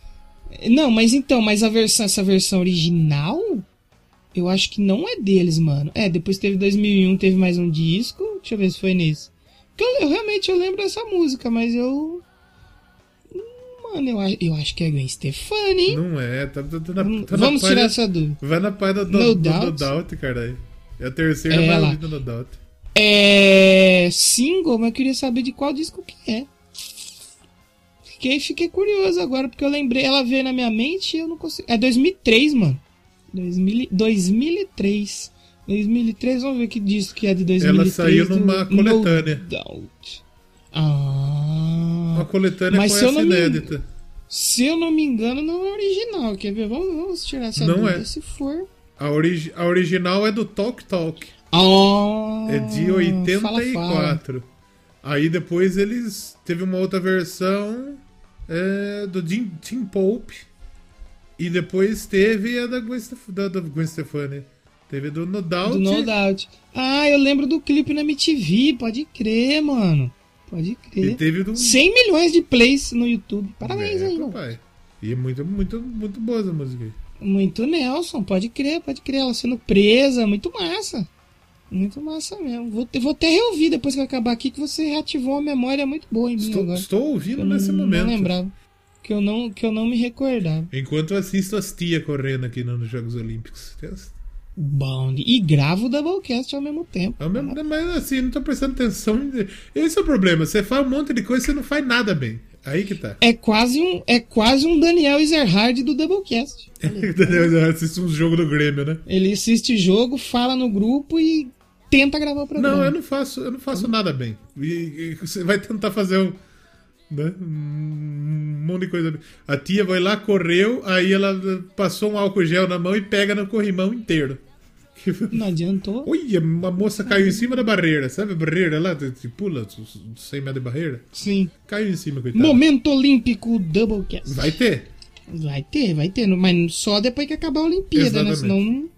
Não, mas então, mas a versão, essa versão original, eu acho que não é deles, mano. É, depois teve 2001, teve mais um disco. Deixa eu ver se foi nesse. Porque eu, eu realmente eu lembro dessa música, mas eu. Hum, Mano, eu, eu acho que é Gwen Stefani, hein? Não é, tá, tá, tá na, Vamos, tá na vamos página- tirar essa dúvida. Vai na página do, No do, do, Doubt. Doubt, caralho. É a terceira É, mais ouvida no Doubt. É. Single, mas eu queria saber de qual disco que é. Fiquei, fiquei curioso agora, porque eu lembrei, ela veio na minha mente e eu não consigo. É 2003, mano. 2000, 2003. 2003, vamos ver que disco que é de 2003. saiu do numa No coletânea. Doubt. Ah. Uma coletânea Mas com essa não me- inédita. Se eu não me engano, não é original. Quer ver? Vamos, vamos tirar essa Não dúvida. é. Se for. A, origi a original é do Talk Talk. Ah, É de fala, 84. fala. Aí depois eles. Teve uma outra versão é, do Jim, Tim Pope. E depois teve a da Gwen, Stef da, da Gwen Stefani. Teve do No Doubt. Do No Doubt. Ah, eu lembro do clipe na MTV. Pode crer, mano. Pode E crer. teve do. 100 milhões de plays no YouTube. Parabéns é, aí, mano. papai. E é muito, muito, muito boa essa música aí. Muito Nelson. Pode crer, pode crer. Ela sendo presa. Muito massa. Muito massa mesmo. Vou, te- vou até reouvir depois que eu acabar aqui, que você reativou uma memória muito boa em mim Estou, agora. estou ouvindo nesse não, momento. não lembrava. Que eu não, que eu não me recordava. Enquanto eu assisto as tia correndo aqui no- nos Jogos Olímpicos. Bom. E gravo o Doublecast ao mesmo tempo. É o mesmo- Mas assim, não tô prestando atenção. Esse é o problema. Você faz um monte de coisa e você não faz nada bem. Aí que tá. É quase um, é quase um Daniel Ezerhard do Doublecast. *laughs* Assiste um jogo do Grêmio, né? Ele assiste jogo, fala no grupo e tenta gravar o programa. Não, eu não faço, eu não faço nada bem. E, e você vai tentar fazer um, né, um monte de coisa. A tia vai lá, correu, aí ela passou um álcool gel na mão e pega no corrimão inteiro. *laughs* Não adiantou. Olha, a moça caiu em cima da barreira, sabe a barreira lá? Que pula 100 metros de barreira? Sim. Caiu em cima, coitado. Momento Olímpico Doublecast. Vai ter. Vai ter, vai ter. Mas só depois que acabar a Olimpíada, né? Exatamente. Senão,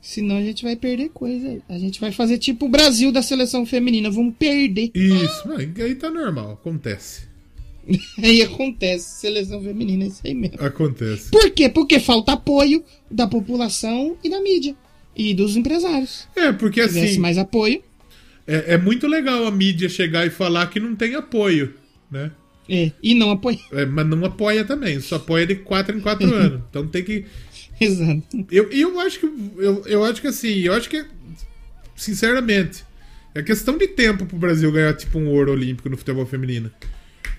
senão a gente vai perder coisa. A gente vai fazer tipo o Brasil da seleção feminina. Vamos perder. Isso, aí tá normal, acontece. *laughs* Aí acontece. Seleção feminina, é isso aí mesmo. Acontece. Por quê? Porque falta apoio da população e da mídia. E dos empresários. É, porque Se assim, mais apoio, é, é muito legal a mídia chegar e falar que não tem apoio, né? é. E não apoio. É, mas não apoia também, só apoia de 4 em 4 *laughs* anos. Então tem que. Exato. Eu, eu acho que. Eu, eu acho que assim, eu acho que. Sinceramente, é questão de tempo pro Brasil ganhar tipo um ouro olímpico no futebol feminino.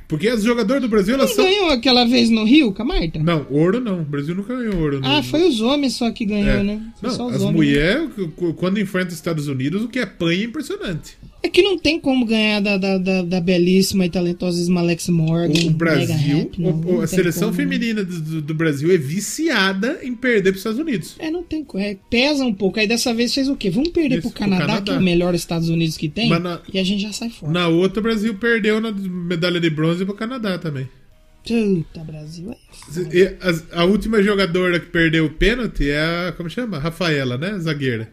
Porque as jogadoras do Brasil, elas Não são. ganhou aquela vez no Rio com a Marta? Não, ouro não. O Brasil nunca ganhou ouro. no- Ah, foi os homens só que ganhou, É. né? Foi Não, só os as homens. mulheres, quando enfrentam os Estados Unidos, o que apanha é impressionante. É que não tem como ganhar da, da, da, da belíssima e talentosíssima Alex Morgan. O, o Brasil, Rap, o- o- a seleção como. feminina do, do- Brasil é viciada em perder para os Estados Unidos. É, não tem como. É, pesa um pouco. Aí dessa vez fez o quê? Vamos perder Isso, pro Canadá, que é o melhor Estados Unidos que tem, na- e a gente já sai fora. Na outra, o Brasil perdeu na medalha de bronze para o Canadá também. Puta, Brasil é. E as- a, última jogadora que perdeu o pênalti é a. Como chama? Rafaela, né? Zagueira.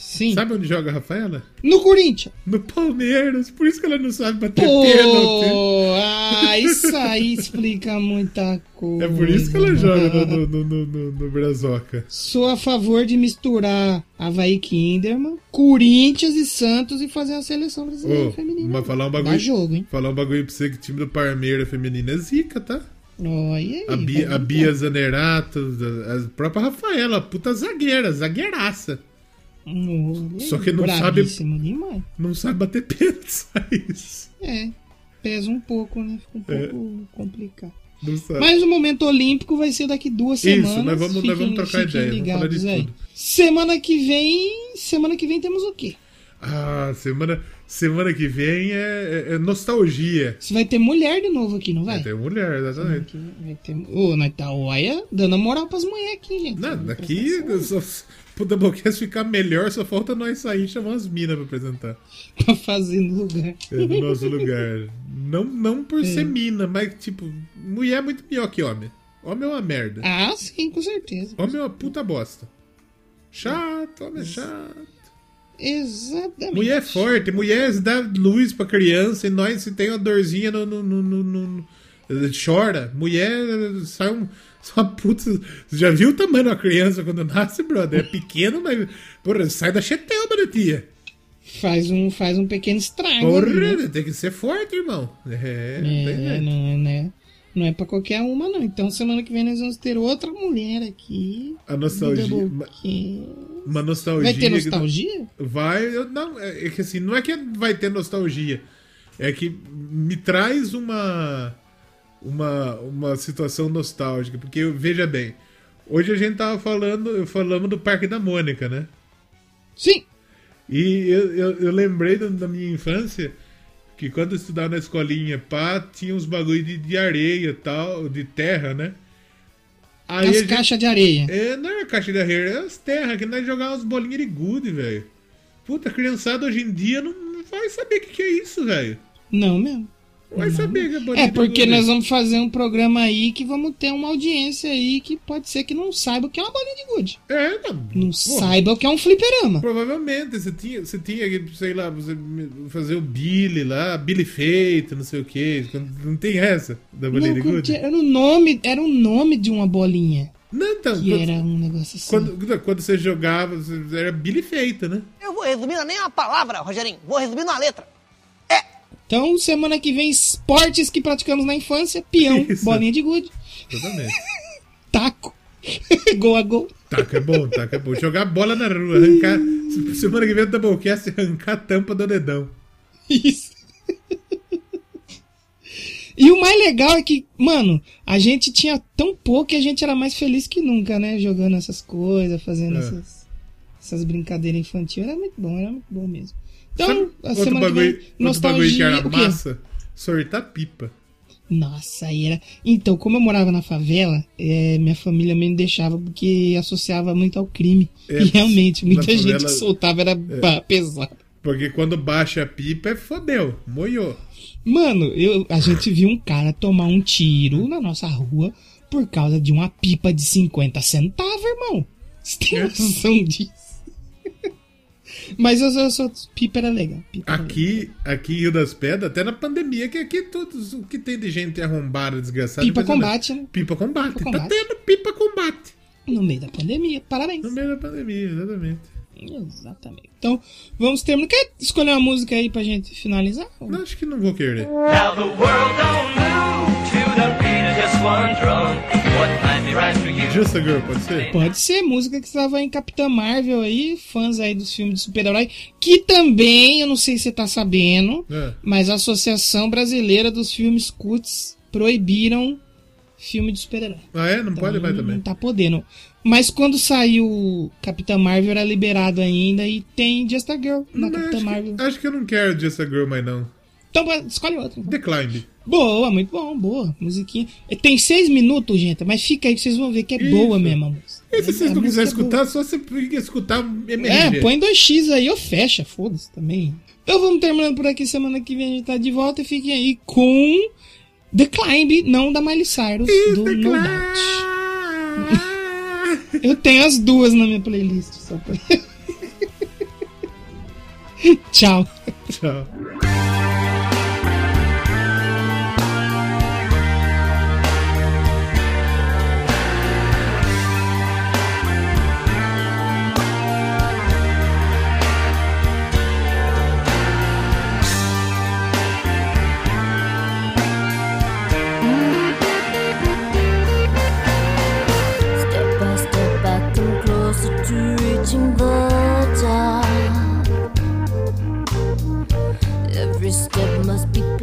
Sim. Sabe onde joga a Rafaela? No Corinthians. No Palmeiras. Por isso que ela não sabe bater pênalti. Pô, ah, isso aí explica muita coisa. É por isso que ela joga no, no, no, no, no Brazoca. Sou a favor de misturar Havaí Kinderman, Corinthians e Santos e fazer a seleção brasileira Ô, feminina. mas falar um Dá bagulho. jogo, hein? Falar um bagulho pra você que o time do Palmeiras feminino é zica, tá? Olha aí. A Bia, a Bia Zanerato, a própria Rafaela, puta zagueira, zagueiraça. Só que não sabe- demais. Não sabe bater pênalti, *laughs* isso. É, pesa um pouco, né? Fica um É. pouco complicado. Não sabe. Mas o momento olímpico vai ser daqui duas Isso, semanas. nós vamos- nós Fiquem- vamos trocar ideia, vamos falar aí. tudo. Semana que vem, semana que vem temos o quê? Ah, semana, semana que vem é, é- é nostalgia. Você vai ter mulher de novo aqui, não vai? Vai ter mulher, exatamente. Vai ter... Nós tá, olha, dando moral pras mulheres aqui, gente. Não, daqui, só, pro Doublecast ficar melhor, só falta nós sair e chamar umas minas pra apresentar. Pra fazer no lugar. É no nosso lugar. Não, não por É. ser mina, mas tipo, mulher é muito pior que homem. Homem é uma merda. Ah, sim, com certeza. Homem é uma puta bosta. Chato, homem é chato. Exatamente. Mulher é forte, mulher dá luz pra criança e nós se tem uma dorzinha no, no, no- no- chora. Mulher sai um. Só puta. Você já viu o tamanho da criança quando nasce, brother? É pequeno, mas. Porra, sai da chetela, né, tia? Faz um, faz um pequeno estrago. ali, né? Porra, tem que ser forte, irmão. É, É, jeito. não, é, né? Não é pra qualquer uma, não. Então, semana que vem nós vamos ter outra mulher aqui. A nostalgia. Uma nostalgia. Vai ter nostalgia? Vai, eu, não, é é que assim, não é que vai ter nostalgia, é que me traz uma uma, uma situação nostálgica, porque veja bem, hoje a gente tava falando, falamos do Parque da Mônica, né? Sim. E eu, eu, eu lembrei da, da minha infância que quando eu estudava na escolinha, pá, tinha uns bagulho de, de areia e tal, de terra, né? Aí As gente- caixas de areia. é, não é caixa de areia, é as terras, que nós jogávamos umas bolinhas de gude, velho. Puta, criançada hoje em dia não, não vai saber o que, que é isso, velho. Não mesmo. Vai saber que é bolinha É de porque gude. nós vamos fazer um programa aí que vamos ter uma audiência aí que pode ser que não saiba o que é uma bolinha de gude. É, não. Não porra, saiba o que é um fliperama. Provavelmente, você tinha, você tinha, que, sei lá, você fazer o Billy lá, Billy feito, não sei o que. Não tem essa da bolinha de Não, gude? era o nome, era o nome de uma bolinha. Não, então. Que quando, era um negócio assim. quando, quando você jogava, era Billy feita, né? Eu vou resumir nem uma palavra, Rogerinho. Vou resumir numa letra. Então, semana que vem, esportes que praticamos na infância, peão, *laughs* Isso. bolinha de gude, Exatamente. taco, *laughs* gol a gol. Taco é bom, taco é bom. Jogar bola na rua, arrancar. *laughs* Semana que vem o Doublecast arrancar a tampa do dedão. Isso. E o mais legal é que, mano, a gente tinha tão pouco que a gente era mais feliz que nunca, né? Jogando essas coisas, fazendo É. essas, essas brincadeiras infantis. Era muito bom, era muito bom mesmo. Então, Sabe a outro semana bagulho, que vem, outro bagulho que era nostalgia. O quê? massa? Sortar pipa. Nossa, aí era. Então, como eu morava na favela, é, minha família me deixava porque associava muito ao crime. É, e realmente, muita gente favela- que soltava era pá, pesado. Porque quando baixa a pipa é fodeu, moiou. Mano, eu, a gente viu um cara tomar um tiro na nossa rua por causa de uma pipa de 50 centavos, irmão. Você tem É. noção disso? Mas eu, eu sou. Pipa era legal. Pipa era legal. Aqui, aqui em Rio das Pedras, até na pandemia, que aqui todos o que tem de gente arrombada, desgraçada. Pipa combate, né? Pipa combate. Pipa Tá combate. tendo pipa combate. No meio da pandemia. Parabéns. No meio da pandemia, exatamente. Exatamente. Então, vamos terminar. Quer escolher uma música aí pra gente finalizar? Não, acho que não vou querer. Now the world don't move to the beat of just one drum. Just a Girl, pode ser? Pode ser música que estava em Capitã Marvel aí, fãs aí dos filmes de super-herói, que também, eu não sei se você tá sabendo, É. mas a Associação Brasileira dos Filmes Cults proibiram filme de super-herói. Ah, é? Não pode mais Não também. tá podendo. Mas quando saiu Capitã Marvel era liberado ainda e tem Just a Girl na Mas Capitã acho, Marvel. que, acho que eu não quero Just a Girl mais não. Então escolhe outra. então. The Climb. Boa, muito bom, boa. Musiquinha. Tem seis minutos, gente, mas fica aí que vocês vão ver que é boa Isso. mesmo a música. E se vocês A não quiserem é boa. escutar, só você escutar MRG. É, põe 2x aí ou fecha, foda-se também. Então vamos terminando por aqui. Semana que vem a gente tá de volta e fiquem aí com The Climb, não da Miley Cyrus, do No. Doubt. *laughs* Eu tenho as duas na minha playlist. Só pra... *laughs* Tchau. Tchau.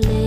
Top.